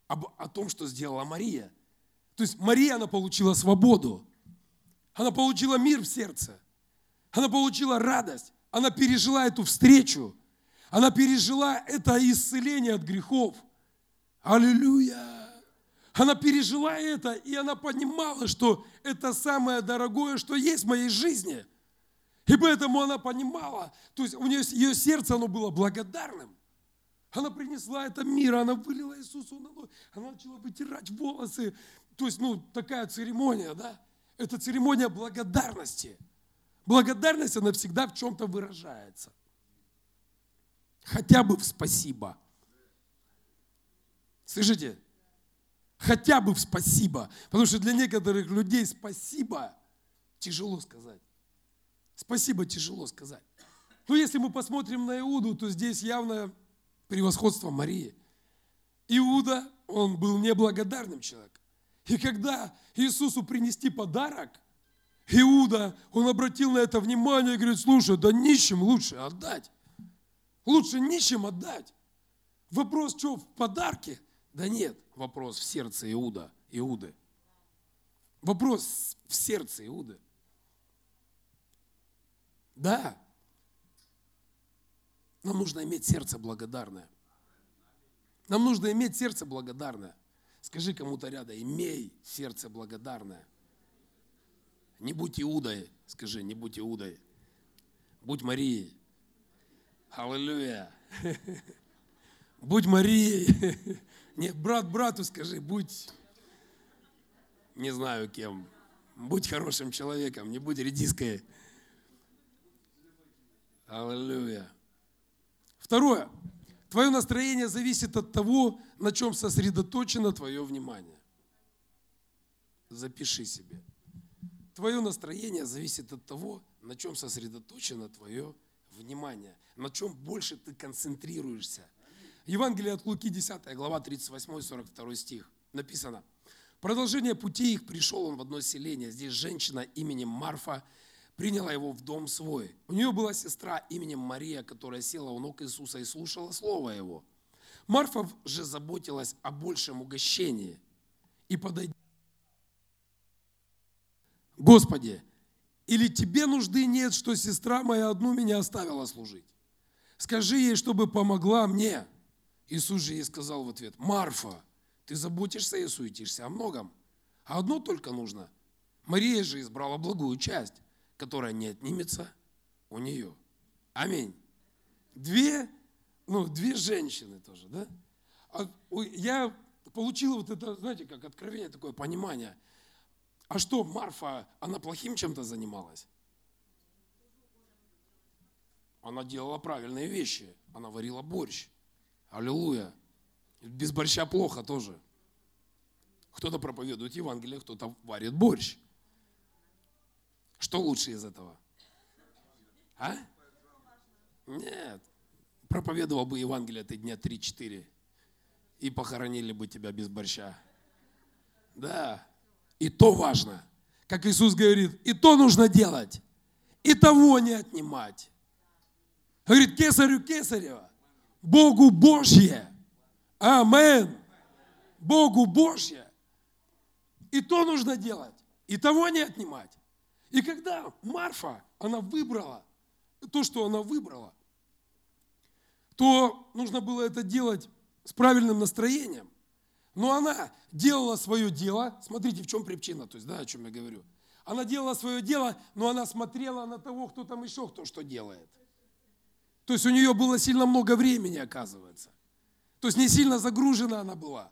Об, о том, что сделала Мария. То есть Мария, она получила свободу. Она получила мир в сердце. Она получила радость. Она пережила эту встречу. Она пережила это исцеление от грехов. Аллилуйя! Она пережила это, и она понимала, что это самое дорогое, что есть в моей жизни. И поэтому она понимала, то есть у нее ее сердце, оно было благодарным. Она принесла это мир, она вылила Иисусу на ноги, она начала вытирать волосы. То есть, ну, такая церемония, да? Это церемония благодарности. Благодарность, она всегда в чем-то выражается. Хотя бы в спасибо. Слышите? Хотя бы в спасибо. Потому что для некоторых людей спасибо тяжело сказать. Спасибо тяжело сказать. Но если мы посмотрим на Иуду, то здесь явно превосходство Марии. Иуда, он был неблагодарным человеком. И когда Иисусу принести подарок, Иуда, он обратил на это внимание и говорит, слушай, да нищим лучше отдать. Лучше нищим отдать. Вопрос, что в подарке? Да нет, вопрос в сердце Иуда, Иуды. Вопрос в сердце Иуды. Да. Нам нужно иметь сердце благодарное. Нам нужно иметь сердце благодарное. Скажи кому-то рядом, имей сердце благодарное. Не будь Иудой, скажи, не будь Иудой. Будь Марией. Аллилуйя. *laughs* Будь Марией. *laughs* Не, брат брату скажи, будь, не знаю кем. Будь хорошим человеком, не будь редиской. Аллилуйя. Второе. Твое настроение зависит от того, на чем сосредоточено твое внимание. Запиши себе. Твое настроение зависит от того, на чем сосредоточено твое внимание на чем больше ты концентрируешься. Евангелие от Луки, 10 глава, 38-42 стих. Написано. Продолжение пути их пришел он в одно селение. Здесь женщина именем Марфа приняла его в дом свой. У нее была сестра именем Мария, которая села у ног Иисуса и слушала слово его. Марфа же заботилась о большем угощении. И подойдя, Господи, или тебе нужды нет, что сестра моя одну меня оставила служить? Скажи ей, чтобы помогла мне. Иисус же ей сказал в ответ, Марфа, ты заботишься и суетишься о многом, а одно только нужно. Мария же избрала благую часть, которая не отнимется у нее. Аминь. Две, ну, две женщины тоже, да? А я получил вот это, знаете, как откровение, такое понимание. А что, Марфа, она плохим чем-то занималась? Она делала правильные вещи. Она варила борщ. Аллилуйя. Без борща плохо тоже. Кто-то проповедует Евангелие, кто-то варит борщ. Что лучше из этого? А? Нет. Проповедовал бы Евангелие ты дня 3-4. И похоронили бы тебя без борща. Да. И то важно. Как Иисус говорит, и то нужно делать. И того не отнимать. Говорит, кесарю кесарева, Богу Божье. Амен. Богу Божье. И то нужно делать, и того не отнимать. И когда Марфа, она выбрала то, что она выбрала, то нужно было это делать с правильным настроением. Но она делала свое дело. Смотрите, в чем причина, то есть, да, о чем я говорю. Она делала свое дело, но она смотрела на того, кто там еще кто что делает. То есть у нее было сильно много времени, оказывается. То есть не сильно загружена она была.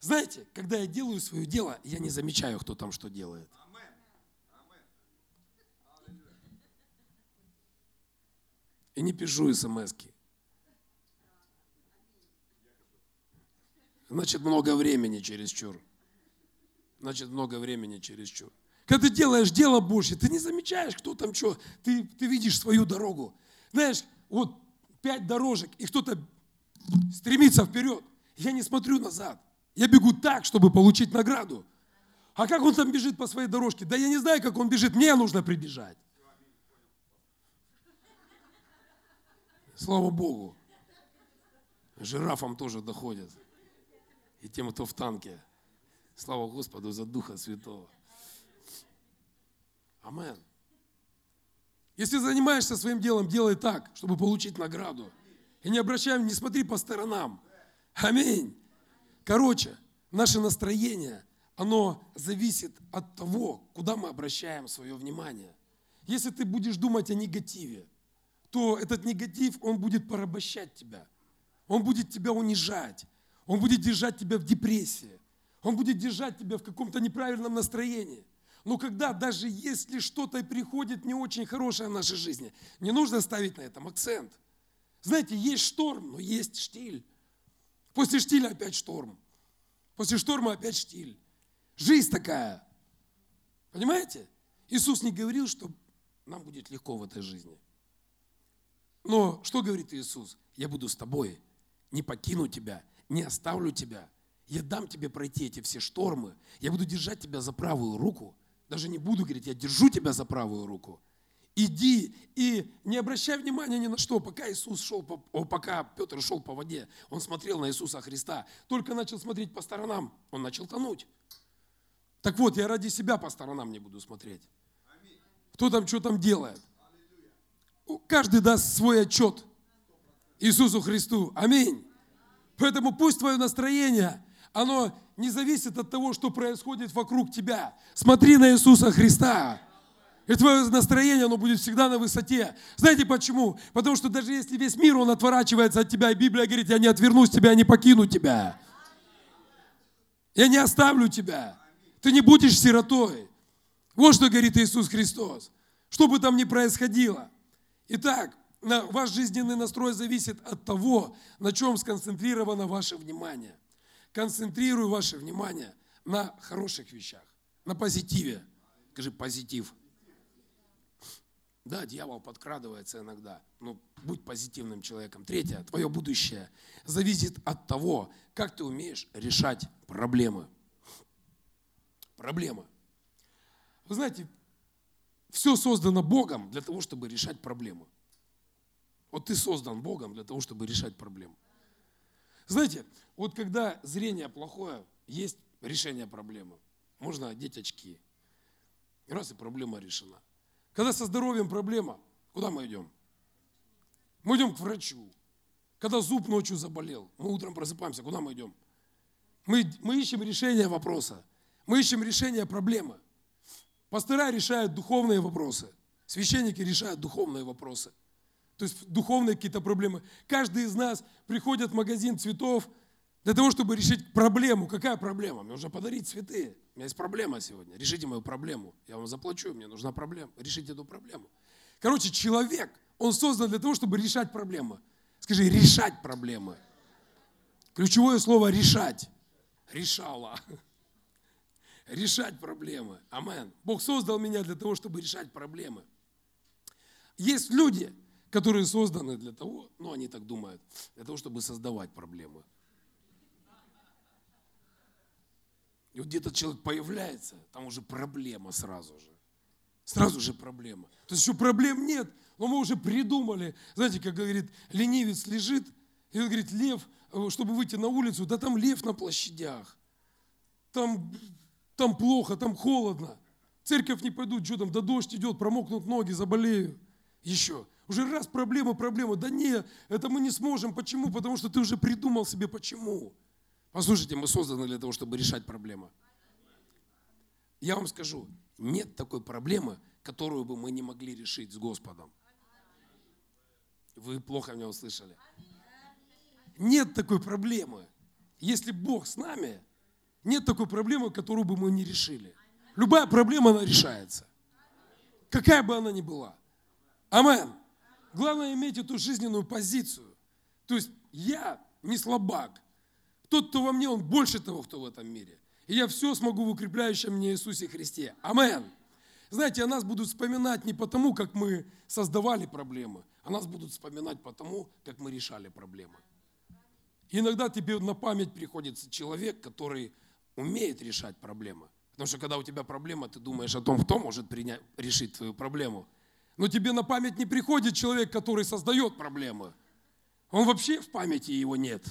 Знаете, когда я делаю свое дело, я не замечаю, кто там что делает. И не пишу смс -ки. Значит, много времени через чур. Значит, много времени через чур. Когда ты делаешь дело Божье, ты не замечаешь, кто там что. Ты, ты видишь свою дорогу. Знаешь, вот пять дорожек, и кто-то стремится вперед. Я не смотрю назад. Я бегу так, чтобы получить награду. А как он там бежит по своей дорожке? Да я не знаю, как он бежит. Мне нужно прибежать. Слава Богу. Жирафам тоже доходят. И тем, кто в танке. Слава Господу за Духа Святого. Амен. Если занимаешься своим делом, делай так, чтобы получить награду. И не обращай, не смотри по сторонам. Аминь. Короче, наше настроение, оно зависит от того, куда мы обращаем свое внимание. Если ты будешь думать о негативе, то этот негатив, он будет порабощать тебя. Он будет тебя унижать. Он будет держать тебя в депрессии. Он будет держать тебя в каком-то неправильном настроении. Но когда даже если что-то приходит не очень хорошее в нашей жизни, не нужно ставить на этом акцент. Знаете, есть шторм, но есть штиль. После штиля опять шторм. После шторма опять штиль. Жизнь такая. Понимаете? Иисус не говорил, что нам будет легко в этой жизни. Но что говорит Иисус? Я буду с тобой, не покину тебя, не оставлю тебя. Я дам тебе пройти эти все штормы. Я буду держать тебя за правую руку. Даже не буду говорить, я держу тебя за правую руку иди и не обращай внимания ни на что. Пока Иисус шел, по, пока Петр шел по воде, он смотрел на Иисуса Христа. Только начал смотреть по сторонам, он начал тонуть. Так вот, я ради себя по сторонам не буду смотреть. Кто там что там делает? Каждый даст свой отчет Иисусу Христу. Аминь. Поэтому пусть твое настроение, оно не зависит от того, что происходит вокруг тебя. Смотри на Иисуса Христа. И твое настроение, оно будет всегда на высоте. Знаете почему? Потому что даже если весь мир, он отворачивается от тебя, и Библия говорит, я не отвернусь тебя, я не покину тебя. Я не оставлю тебя. Ты не будешь сиротой. Вот что говорит Иисус Христос. Что бы там ни происходило. Итак, ваш жизненный настрой зависит от того, на чем сконцентрировано ваше внимание. Концентрируй ваше внимание на хороших вещах, на позитиве. Скажи позитив. Да, дьявол подкрадывается иногда. Ну, будь позитивным человеком. Третье, твое будущее зависит от того, как ты умеешь решать проблемы. Проблема. Вы знаете, все создано Богом для того, чтобы решать проблемы. Вот ты создан Богом для того, чтобы решать проблемы. Знаете, вот когда зрение плохое, есть решение проблемы. Можно одеть очки. Раз и проблема решена. Когда со здоровьем проблема, куда мы идем? Мы идем к врачу. Когда зуб ночью заболел, мы утром просыпаемся, куда мы идем? Мы, мы ищем решение вопроса. Мы ищем решение проблемы. Пастыра решают духовные вопросы. Священники решают духовные вопросы. То есть духовные какие-то проблемы. Каждый из нас приходит в магазин цветов, для того, чтобы решить проблему. Какая проблема? Мне нужно подарить цветы. У меня есть проблема сегодня. Решите мою проблему. Я вам заплачу, мне нужна проблема. Решите эту проблему. Короче, человек, он создан для того, чтобы решать проблемы. Скажи, решать проблемы. Ключевое слово решать. Решала. Решать проблемы. Амен. Бог создал меня для того, чтобы решать проблемы. Есть люди, которые созданы для того, ну они так думают, для того, чтобы создавать проблемы. И вот где-то человек появляется, там уже проблема сразу же. Сразу же проблема. То есть еще проблем нет, но мы уже придумали. Знаете, как говорит, ленивец лежит, и он говорит, лев, э, чтобы выйти на улицу, да там лев на площадях. Там, там плохо, там холодно. церковь не пойдут, что там, да дождь идет, промокнут ноги, заболею. Еще. Уже раз проблема, проблема. Да нет, это мы не сможем. Почему? Потому что ты уже придумал себе почему. Послушайте, мы созданы для того, чтобы решать проблемы. Я вам скажу, нет такой проблемы, которую бы мы не могли решить с Господом. Вы плохо меня услышали. Нет такой проблемы. Если Бог с нами, нет такой проблемы, которую бы мы не решили. Любая проблема, она решается. Какая бы она ни была. Амен. Главное иметь эту жизненную позицию. То есть я не слабак. Тот, кто во мне, он больше того, кто в этом мире. И я все смогу в укрепляющем мне Иисусе Христе. Амен. Знаете, о нас будут вспоминать не потому, как мы создавали проблемы, а нас будут вспоминать потому, как мы решали проблемы. Иногда тебе на память приходится человек, который умеет решать проблемы. Потому что когда у тебя проблема, ты думаешь о том, кто может принять, решить твою проблему. Но тебе на память не приходит человек, который создает проблемы. Он вообще в памяти его нет.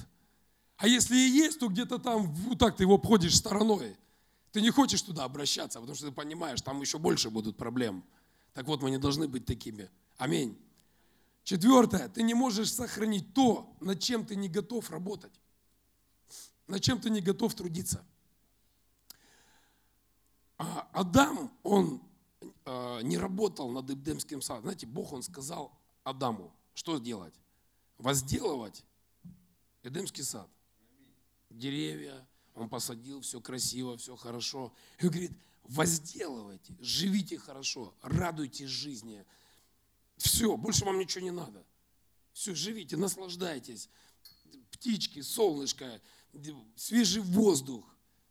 А если и есть, то где-то там, вот так ты его обходишь стороной. Ты не хочешь туда обращаться, потому что ты понимаешь, там еще больше будут проблем. Так вот, мы не должны быть такими. Аминь. Четвертое, ты не можешь сохранить то, над чем ты не готов работать, над чем ты не готов трудиться. А Адам, он не работал над Эдемским садом. Знаете, Бог, он сказал Адаму, что делать? Возделывать Эдемский сад. Деревья, он посадил, все красиво, все хорошо. И он говорит, возделывайте, живите хорошо, радуйтесь жизни. Все, больше вам ничего не надо. Все, живите, наслаждайтесь. Птички, солнышко, свежий воздух.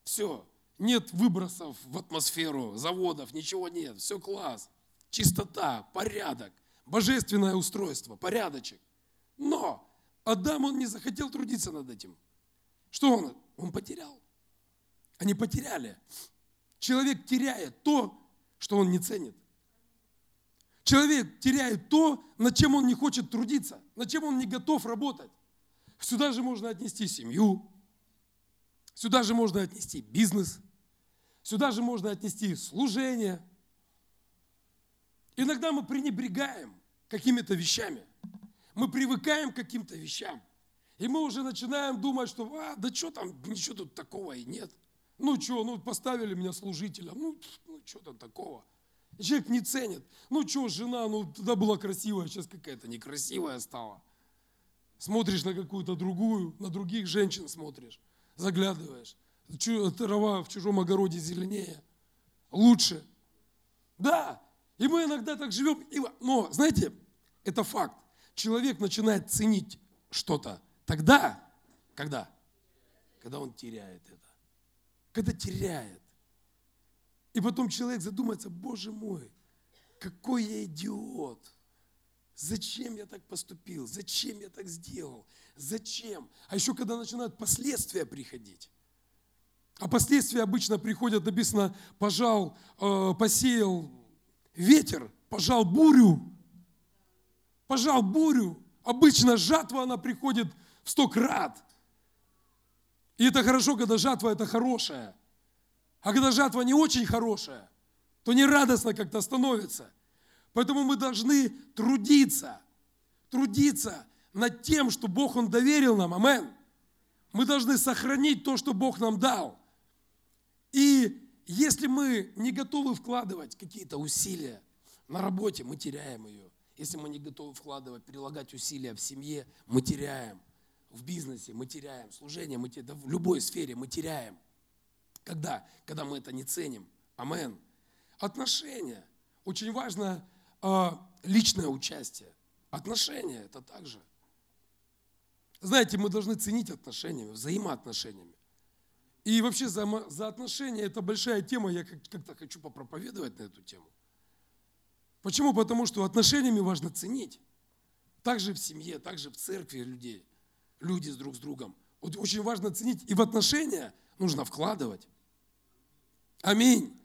Все, нет выбросов в атмосферу, заводов, ничего нет. Все класс. Чистота, порядок, божественное устройство, порядочек. Но Адам, он не захотел трудиться над этим. Что он? Он потерял. Они потеряли. Человек теряет то, что он не ценит. Человек теряет то, над чем он не хочет трудиться, над чем он не готов работать. Сюда же можно отнести семью, сюда же можно отнести бизнес, сюда же можно отнести служение. Иногда мы пренебрегаем какими-то вещами. Мы привыкаем к каким-то вещам. И мы уже начинаем думать, что а, да что там, ничего тут такого и нет. Ну что, ну поставили меня служителя, ну, ну что там такого. Человек не ценит. Ну что, жена, ну тогда была красивая, сейчас какая-то некрасивая стала. Смотришь на какую-то другую, на других женщин смотришь, заглядываешь. Трава в чужом огороде зеленее, лучше. Да, и мы иногда так живем. Но, знаете, это факт. Человек начинает ценить что-то Тогда, когда? Когда он теряет это. Когда теряет. И потом человек задумается, Боже мой, какой я идиот. Зачем я так поступил? Зачем я так сделал? Зачем? А еще когда начинают последствия приходить. А последствия обычно приходят, написано, пожал, э, посеял ветер, пожал бурю. Пожал бурю. Обычно жатва, она приходит в сто крат. И это хорошо, когда жатва это хорошая. А когда жатва не очень хорошая, то не радостно как-то становится. Поэтому мы должны трудиться, трудиться над тем, что Бог Он доверил нам. Амен. Мы должны сохранить то, что Бог нам дал. И если мы не готовы вкладывать какие-то усилия на работе, мы теряем ее. Если мы не готовы вкладывать, прилагать усилия в семье, мы теряем в бизнесе мы теряем, служение мы теряем, да в любой сфере мы теряем. Когда? Когда мы это не ценим. Амен. Отношения. Очень важно э, личное участие. Отношения это также. Знаете, мы должны ценить отношениями, взаимоотношениями. И вообще за, за отношения это большая тема, я как-то хочу попроповедовать на эту тему. Почему? Потому что отношениями важно ценить. Также в семье, также в церкви людей люди с друг с другом. Вот очень важно ценить. И в отношения нужно вкладывать. Аминь.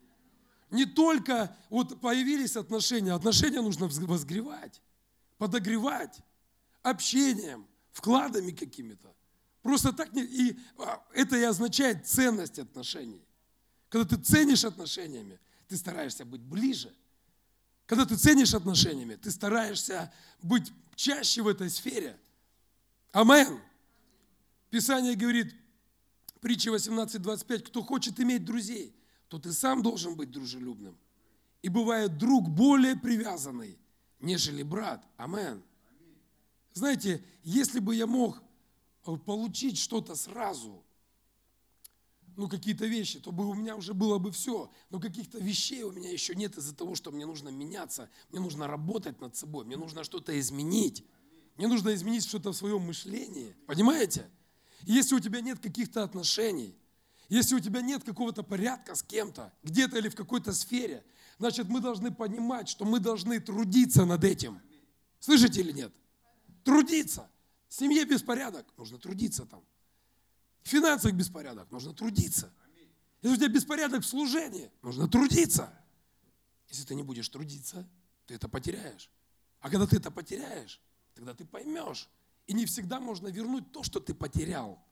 Не только вот появились отношения, отношения нужно возгревать, подогревать общением, вкладами какими-то. Просто так не... И а, это и означает ценность отношений. Когда ты ценишь отношениями, ты стараешься быть ближе. Когда ты ценишь отношениями, ты стараешься быть чаще в этой сфере – Амен. Писание говорит, притча 18.25, кто хочет иметь друзей, то ты сам должен быть дружелюбным. И бывает друг более привязанный, нежели брат. Амен. Знаете, если бы я мог получить что-то сразу, ну, какие-то вещи, то бы у меня уже было бы все. Но каких-то вещей у меня еще нет из-за того, что мне нужно меняться, мне нужно работать над собой, мне нужно что-то изменить. Мне нужно изменить что-то в своем мышлении. Понимаете? если у тебя нет каких-то отношений, если у тебя нет какого-то порядка с кем-то, где-то или в какой-то сфере, значит, мы должны понимать, что мы должны трудиться над этим. Слышите или нет? Трудиться. Семье беспорядок, нужно трудиться там. В финансах беспорядок, нужно трудиться. Если у тебя беспорядок в служении, нужно трудиться. Если ты не будешь трудиться, ты это потеряешь. А когда ты это потеряешь, тогда ты поймешь. И не всегда можно вернуть то, что ты потерял.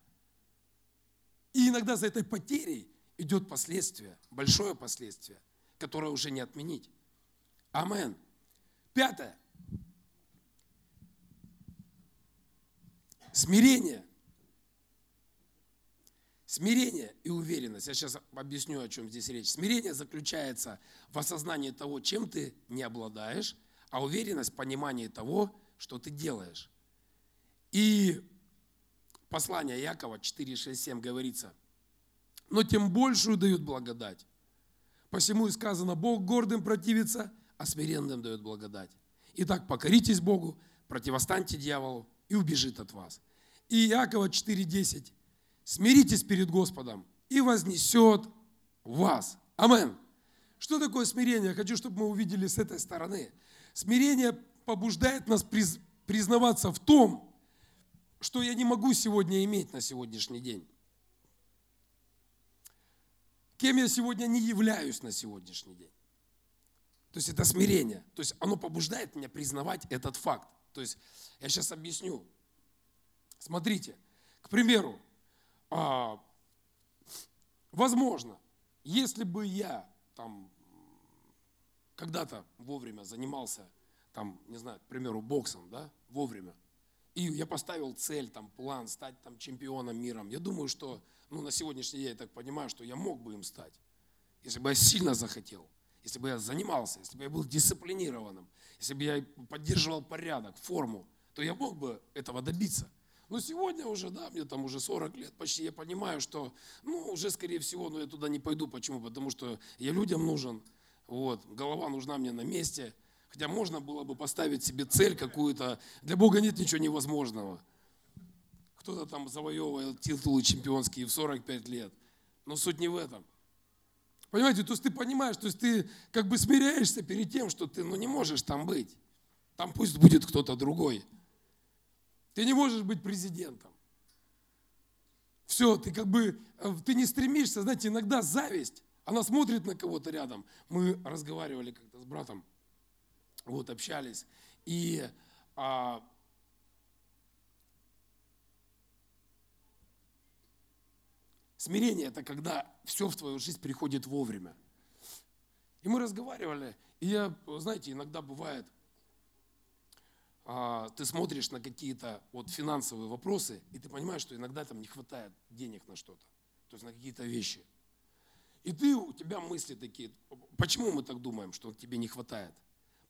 И иногда за этой потерей идет последствие, большое последствие, которое уже не отменить. Амен. Пятое. Смирение. Смирение и уверенность. Я сейчас объясню, о чем здесь речь. Смирение заключается в осознании того, чем ты не обладаешь, а уверенность в понимании того, что ты делаешь. И послание Якова 4, 6, 7 говорится, но тем большую дают благодать. Посему и сказано, Бог гордым противится, а смиренным дает благодать. Итак, покоритесь Богу, противостаньте дьяволу и убежит от вас. И Иакова 4.10. Смиритесь перед Господом и вознесет вас. Амен. Что такое смирение? Хочу, чтобы мы увидели с этой стороны. Смирение побуждает нас признаваться в том, что я не могу сегодня иметь на сегодняшний день. Кем я сегодня не являюсь на сегодняшний день. То есть это смирение. То есть оно побуждает меня признавать этот факт. То есть я сейчас объясню. Смотрите, к примеру, а, возможно, если бы я там когда-то вовремя занимался, там, не знаю, к примеру, боксом, да, вовремя, и я поставил цель, там, план стать там, чемпионом мира. Я думаю, что ну, на сегодняшний день я так понимаю, что я мог бы им стать, если бы я сильно захотел, если бы я занимался, если бы я был дисциплинированным, если бы я поддерживал порядок, форму, то я мог бы этого добиться. Но сегодня уже, да, мне там уже 40 лет почти, я понимаю, что, ну, уже, скорее всего, ну, я туда не пойду. Почему? Потому что я людям нужен, вот, голова нужна мне на месте – Хотя можно было бы поставить себе цель какую-то. Для Бога нет ничего невозможного. Кто-то там завоевывал титулы чемпионские в 45 лет. Но суть не в этом. Понимаете, то есть ты понимаешь, то есть ты как бы смиряешься перед тем, что ты ну, не можешь там быть. Там пусть будет кто-то другой. Ты не можешь быть президентом. Все, ты как бы, э, ты не стремишься, знаете, иногда зависть, она смотрит на кого-то рядом. Мы разговаривали как-то с братом, вот, общались. И а, смирение – это когда все в твою жизнь приходит вовремя. И мы разговаривали, и я, знаете, иногда бывает, ты смотришь на какие-то вот финансовые вопросы, и ты понимаешь, что иногда там не хватает денег на что-то, то есть на какие-то вещи. И ты, у тебя мысли такие, почему мы так думаем, что тебе не хватает?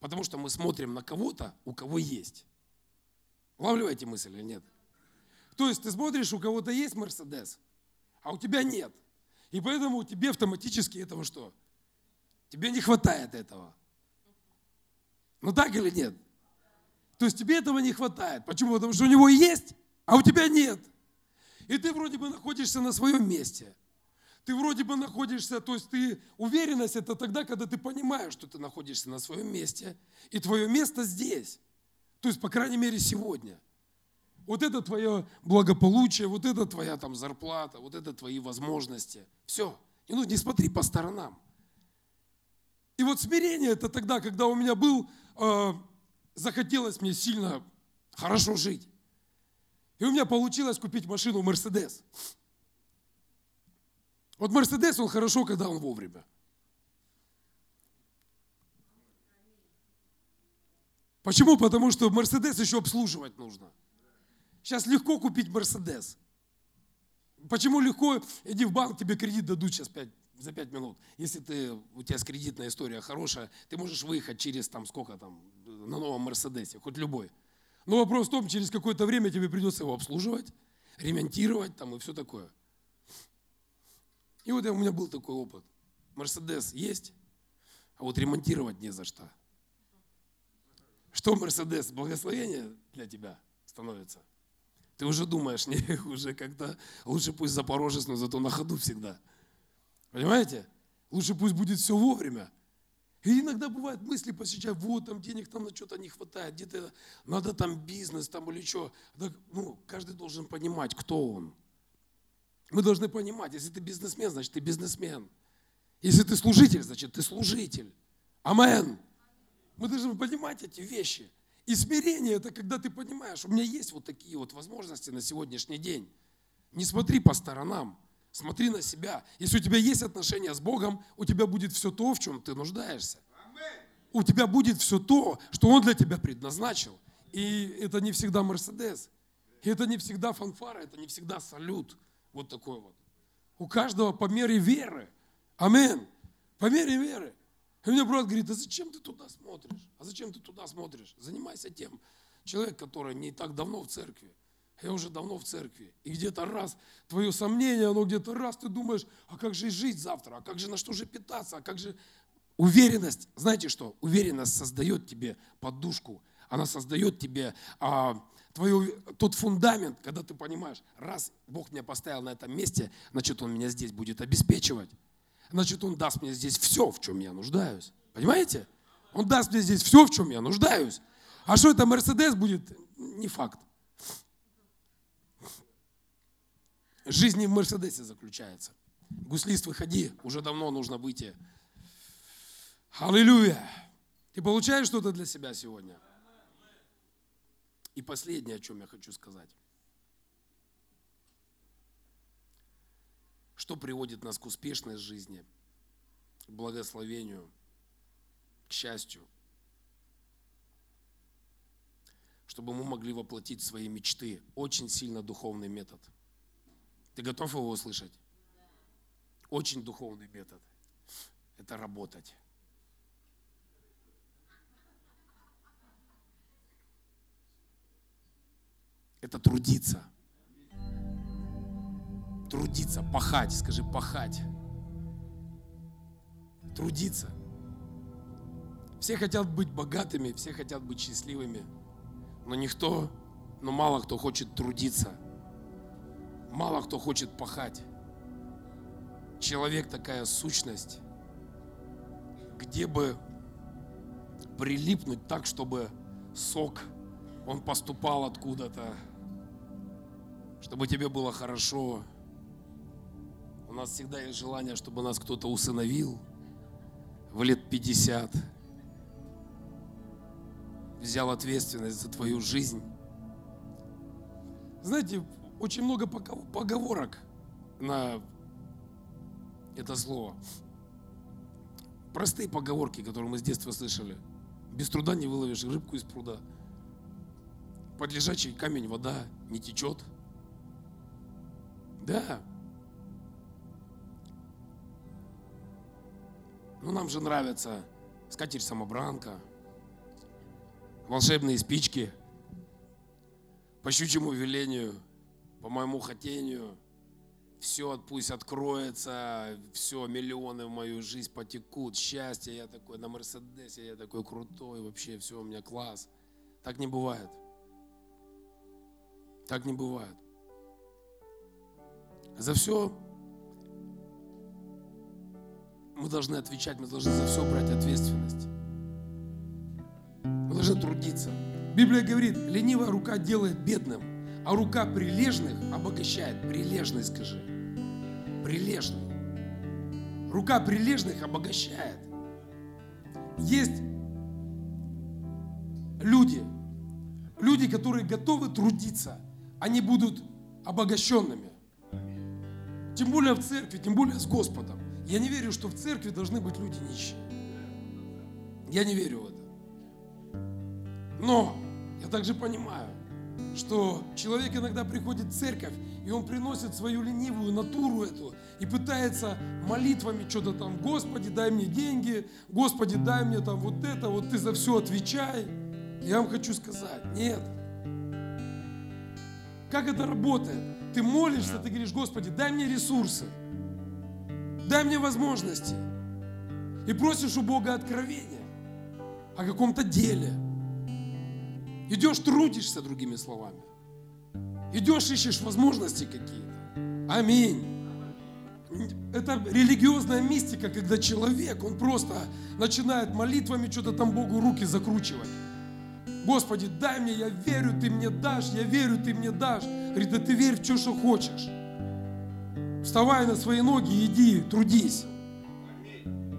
Потому что мы смотрим на кого-то, у кого есть. Улавливаете мысль или нет? То есть ты смотришь, у кого-то есть Мерседес, а у тебя нет. И поэтому тебе автоматически этого что? Тебе не хватает этого. Ну так или нет? То есть тебе этого не хватает. Почему? Потому что у него есть, а у тебя нет. И ты вроде бы находишься на своем месте – ты вроде бы находишься, то есть ты, уверенность это тогда, когда ты понимаешь, что ты находишься на своем месте, и твое место здесь. То есть, по крайней мере, сегодня. Вот это твое благополучие, вот это твоя там зарплата, вот это твои возможности. Все. И ну не смотри по сторонам. И вот смирение это тогда, когда у меня был, э, захотелось мне сильно хорошо жить. И у меня получилось купить машину Мерседес. Вот Мерседес, он хорошо, когда он вовремя. Почему? Потому что Мерседес еще обслуживать нужно. Сейчас легко купить Мерседес. Почему легко? Иди в банк, тебе кредит дадут сейчас 5, за пять минут. Если ты, у тебя кредитная история хорошая, ты можешь выехать через там сколько там, на новом Мерседесе, хоть любой. Но вопрос в том, через какое-то время тебе придется его обслуживать, ремонтировать там и все такое. И вот у меня был такой опыт. Мерседес есть, а вот ремонтировать не за что. Что Мерседес? Благословение для тебя становится. Ты уже думаешь, *laughs* не, уже как-то лучше пусть Запорожец, но зато на ходу всегда. Понимаете? Лучше пусть будет все вовремя. И иногда бывают мысли посещать, вот там денег там на что-то не хватает, где-то надо там бизнес там или что. Так, ну, каждый должен понимать, кто он. Мы должны понимать, если ты бизнесмен, значит ты бизнесмен. Если ты служитель, значит ты служитель. Амен. Мы должны понимать эти вещи. И смирение это когда ты понимаешь, у меня есть вот такие вот возможности на сегодняшний день. Не смотри по сторонам, смотри на себя. Если у тебя есть отношения с Богом, у тебя будет все то, в чем ты нуждаешься. У тебя будет все то, что Он для тебя предназначил. И это не всегда Мерседес. Это не всегда фанфара, это не всегда салют. Вот такой вот. У каждого по мере веры. Амин. По мере веры. И мне брат говорит, а зачем ты туда смотришь? А зачем ты туда смотришь? Занимайся тем. Человек, который не так давно в церкви. Я уже давно в церкви. И где-то раз твое сомнение, оно где-то раз ты думаешь, а как же жить завтра? А как же на что же питаться? А как же... Уверенность, знаете что? Уверенность создает тебе подушку. Она создает тебе а, твою, тот фундамент, когда ты понимаешь, раз Бог меня поставил на этом месте, значит, Он меня здесь будет обеспечивать. Значит, Он даст мне здесь все, в чем я нуждаюсь. Понимаете? Он даст мне здесь все, в чем я нуждаюсь. А что это Мерседес будет, не факт. Жизнь не в Мерседесе заключается. Гуслист, выходи, уже давно нужно выйти. Аллилуйя. Ты получаешь что-то для себя сегодня? И последнее, о чем я хочу сказать. Что приводит нас к успешной жизни, к благословению, к счастью, чтобы мы могли воплотить свои мечты. Очень сильно духовный метод. Ты готов его услышать? Очень духовный метод. Это работать. Это трудиться. Трудиться, пахать, скажи, пахать. Трудиться. Все хотят быть богатыми, все хотят быть счастливыми, но никто, но мало кто хочет трудиться. Мало кто хочет пахать. Человек такая сущность, где бы прилипнуть так, чтобы сок, он поступал откуда-то, чтобы тебе было хорошо. У нас всегда есть желание, чтобы нас кто-то усыновил в лет 50, взял ответственность за твою жизнь. Знаете, очень много поговорок на это слово. Простые поговорки, которые мы с детства слышали. Без труда не выловишь рыбку из пруда. Под лежачий камень вода не течет – да. Ну, нам же нравится скатерть-самобранка, волшебные спички, по щучьему велению, по моему хотению, все пусть откроется, все, миллионы в мою жизнь потекут, счастье, я такой на Мерседесе, я такой крутой, вообще все у меня класс. Так не бывает. Так не бывает. За все мы должны отвечать, мы должны за все брать ответственность. Мы должны трудиться. Библия говорит, ленивая рука делает бедным, а рука прилежных обогащает. Прилежный скажи. Прилежный. Рука прилежных обогащает. Есть люди, люди, которые готовы трудиться, они будут обогащенными. Тем более в церкви, тем более с Господом. Я не верю, что в церкви должны быть люди нищие. Я не верю в это. Но я также понимаю, что человек иногда приходит в церковь, и он приносит свою ленивую натуру эту и пытается молитвами что-то там, Господи, дай мне деньги, Господи, дай мне там вот это, вот ты за все отвечай. Я вам хочу сказать, нет. Как это работает? Ты молишься, ты говоришь, Господи, дай мне ресурсы, дай мне возможности. И просишь у Бога откровения о каком-то деле – Идешь, трудишься, другими словами. Идешь, ищешь возможности какие-то. Аминь. Это религиозная мистика, когда человек, он просто начинает молитвами что-то там Богу руки закручивать. Господи, дай мне, я верю, ты мне дашь, я верю, ты мне дашь. Говорит, да ты верь в что, что хочешь. Вставай на свои ноги иди, трудись.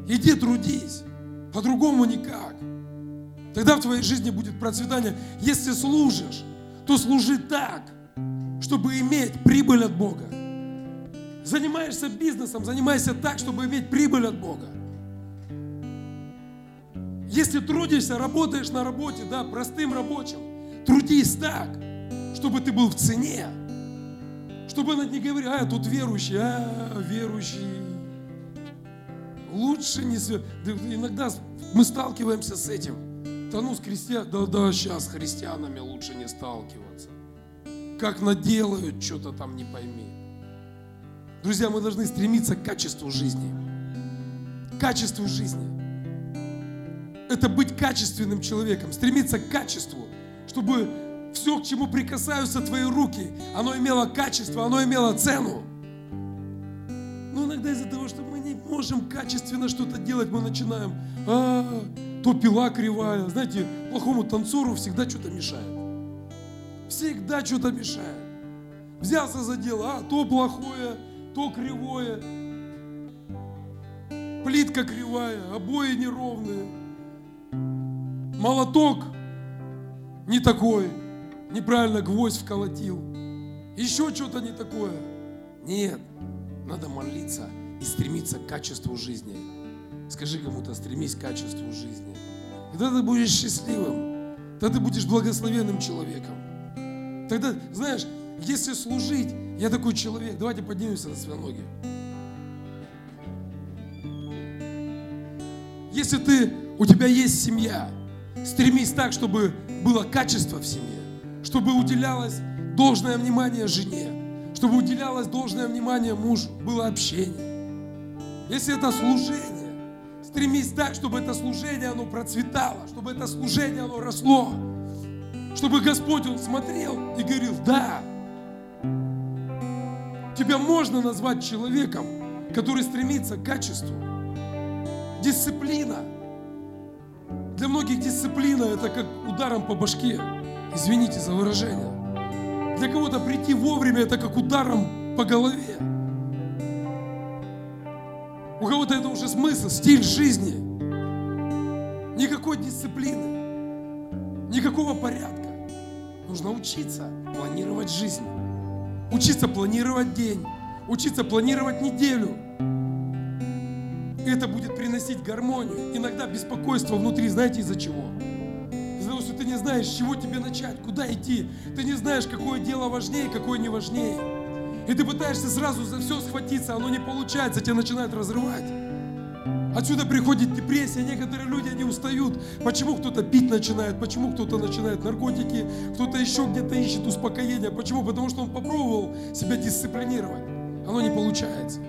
Иди трудись. По-другому никак. Тогда в твоей жизни будет процветание. Если служишь, то служи так, чтобы иметь прибыль от Бога. Занимаешься бизнесом, занимайся так, чтобы иметь прибыль от Бога. Если трудишься, работаешь на работе, да, простым рабочим, трудись так, чтобы ты был в цене. Чтобы она не говорила, а, тут верующий, а, верующий. Лучше не... Иногда мы сталкиваемся с этим. Да ну с христиан, да, да, сейчас с христианами лучше не сталкиваться. Как наделают, что-то там не пойми. Друзья, мы должны стремиться к качеству жизни. Качеству жизни. Это быть качественным человеком, стремиться к качеству, чтобы все, к чему прикасаются твои руки, оно имело качество, оно имело цену. Но иногда из-за того, что мы не можем качественно что-то делать, мы начинаем, а, то пила кривая. Знаете, плохому танцору всегда что-то мешает. Всегда что-то мешает. Взялся за дело, а то плохое, то кривое. Плитка кривая, обои неровные. Молоток не такой. Неправильно гвоздь вколотил. Еще что-то не такое. Нет, надо молиться и стремиться к качеству жизни. Скажи кому-то, стремись к качеству жизни. Тогда ты будешь счастливым. Тогда ты будешь благословенным человеком. Тогда, знаешь, если служить, я такой человек, давайте поднимемся на свои ноги. Если ты, у тебя есть семья, стремись так, чтобы было качество в семье, чтобы уделялось должное внимание жене, чтобы уделялось должное внимание мужу, было общение. Если это служение, Стремись так, чтобы это служение, оно процветало, чтобы это служение, оно росло. Чтобы Господь, Он смотрел и говорил, да, тебя можно назвать человеком, который стремится к качеству. Дисциплина. Для многих дисциплина это как ударом по башке. Извините за выражение. Для кого-то прийти вовремя это как ударом по голове. У кого-то это уже смысл, стиль жизни. Никакой дисциплины, никакого порядка. Нужно учиться планировать жизнь, учиться планировать день, учиться планировать неделю. И это будет приносить гармонию. Иногда беспокойство внутри, знаете из-за чего? Из-за того, что ты не знаешь, с чего тебе начать, куда идти. Ты не знаешь, какое дело важнее, какое не важнее. И ты пытаешься сразу за все схватиться, оно не получается, тебя начинает разрывать. Отсюда приходит депрессия, некоторые люди, они устают. Почему кто-то пить начинает, почему кто-то начинает наркотики, кто-то еще где-то ищет успокоение. Почему? Потому что он попробовал себя дисциплинировать. Оно не получается.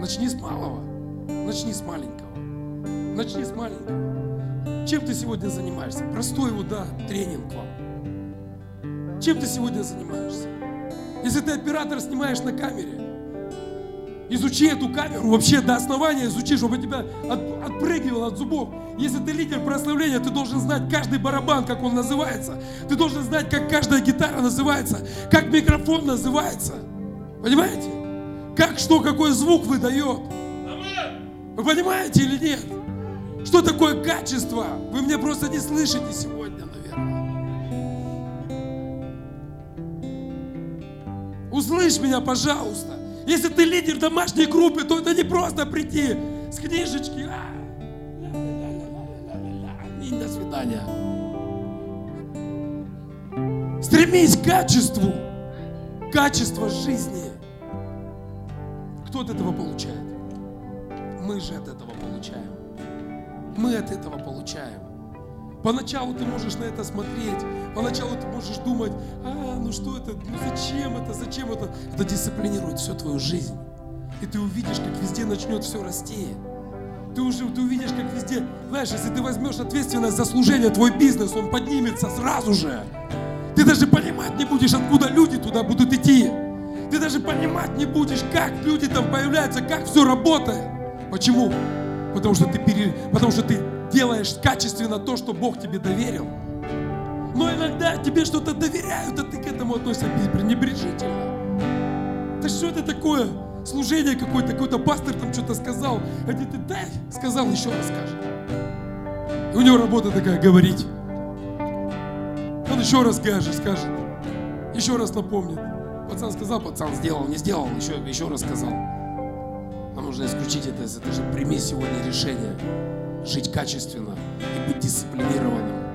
Начни с малого, начни с маленького. Начни с маленького. Чем ты сегодня занимаешься? Простой вот, да, тренинг вам. Чем ты сегодня занимаешься? Если ты оператор снимаешь на камере, изучи эту камеру вообще до основания, изучи, чтобы тебя от, отпрыгивало от зубов. Если ты лидер прославления, ты должен знать каждый барабан, как он называется. Ты должен знать, как каждая гитара называется, как микрофон называется. Понимаете? Как что, какой звук выдает. Вы понимаете или нет? Что такое качество? Вы меня просто не слышите сегодня. Услышь меня, пожалуйста. Если ты лидер домашней группы, то это не просто прийти с книжечки. А, до свидания. Стремись к качеству. Качество жизни. Кто от этого получает? Мы же от этого получаем. Мы от этого получаем. Поначалу ты можешь на это смотреть, поначалу ты можешь думать, а, ну что это, ну зачем это, зачем это? Это дисциплинирует всю твою жизнь. И ты увидишь, как везде начнет все расти. Ты уже ты увидишь, как везде, знаешь, если ты возьмешь ответственность за служение, твой бизнес, он поднимется сразу же. Ты даже понимать не будешь, откуда люди туда будут идти. Ты даже понимать не будешь, как люди там появляются, как все работает. Почему? Потому что ты, пере... Потому что ты делаешь качественно то, что Бог тебе доверил. Но иногда тебе что-то доверяют, а ты к этому относишься пренебрежительно. Да что это такое? Служение какое-то, какой-то пастор там что-то сказал. А где ты дай, сказал, еще раз скажет. У него работа такая, говорить. Он еще раз скажет, скажет. Еще раз напомнит. Пацан сказал, пацан сделал, не сделал, еще, еще раз сказал. Нам нужно исключить это, это же прими сегодня решение жить качественно и быть дисциплинированным.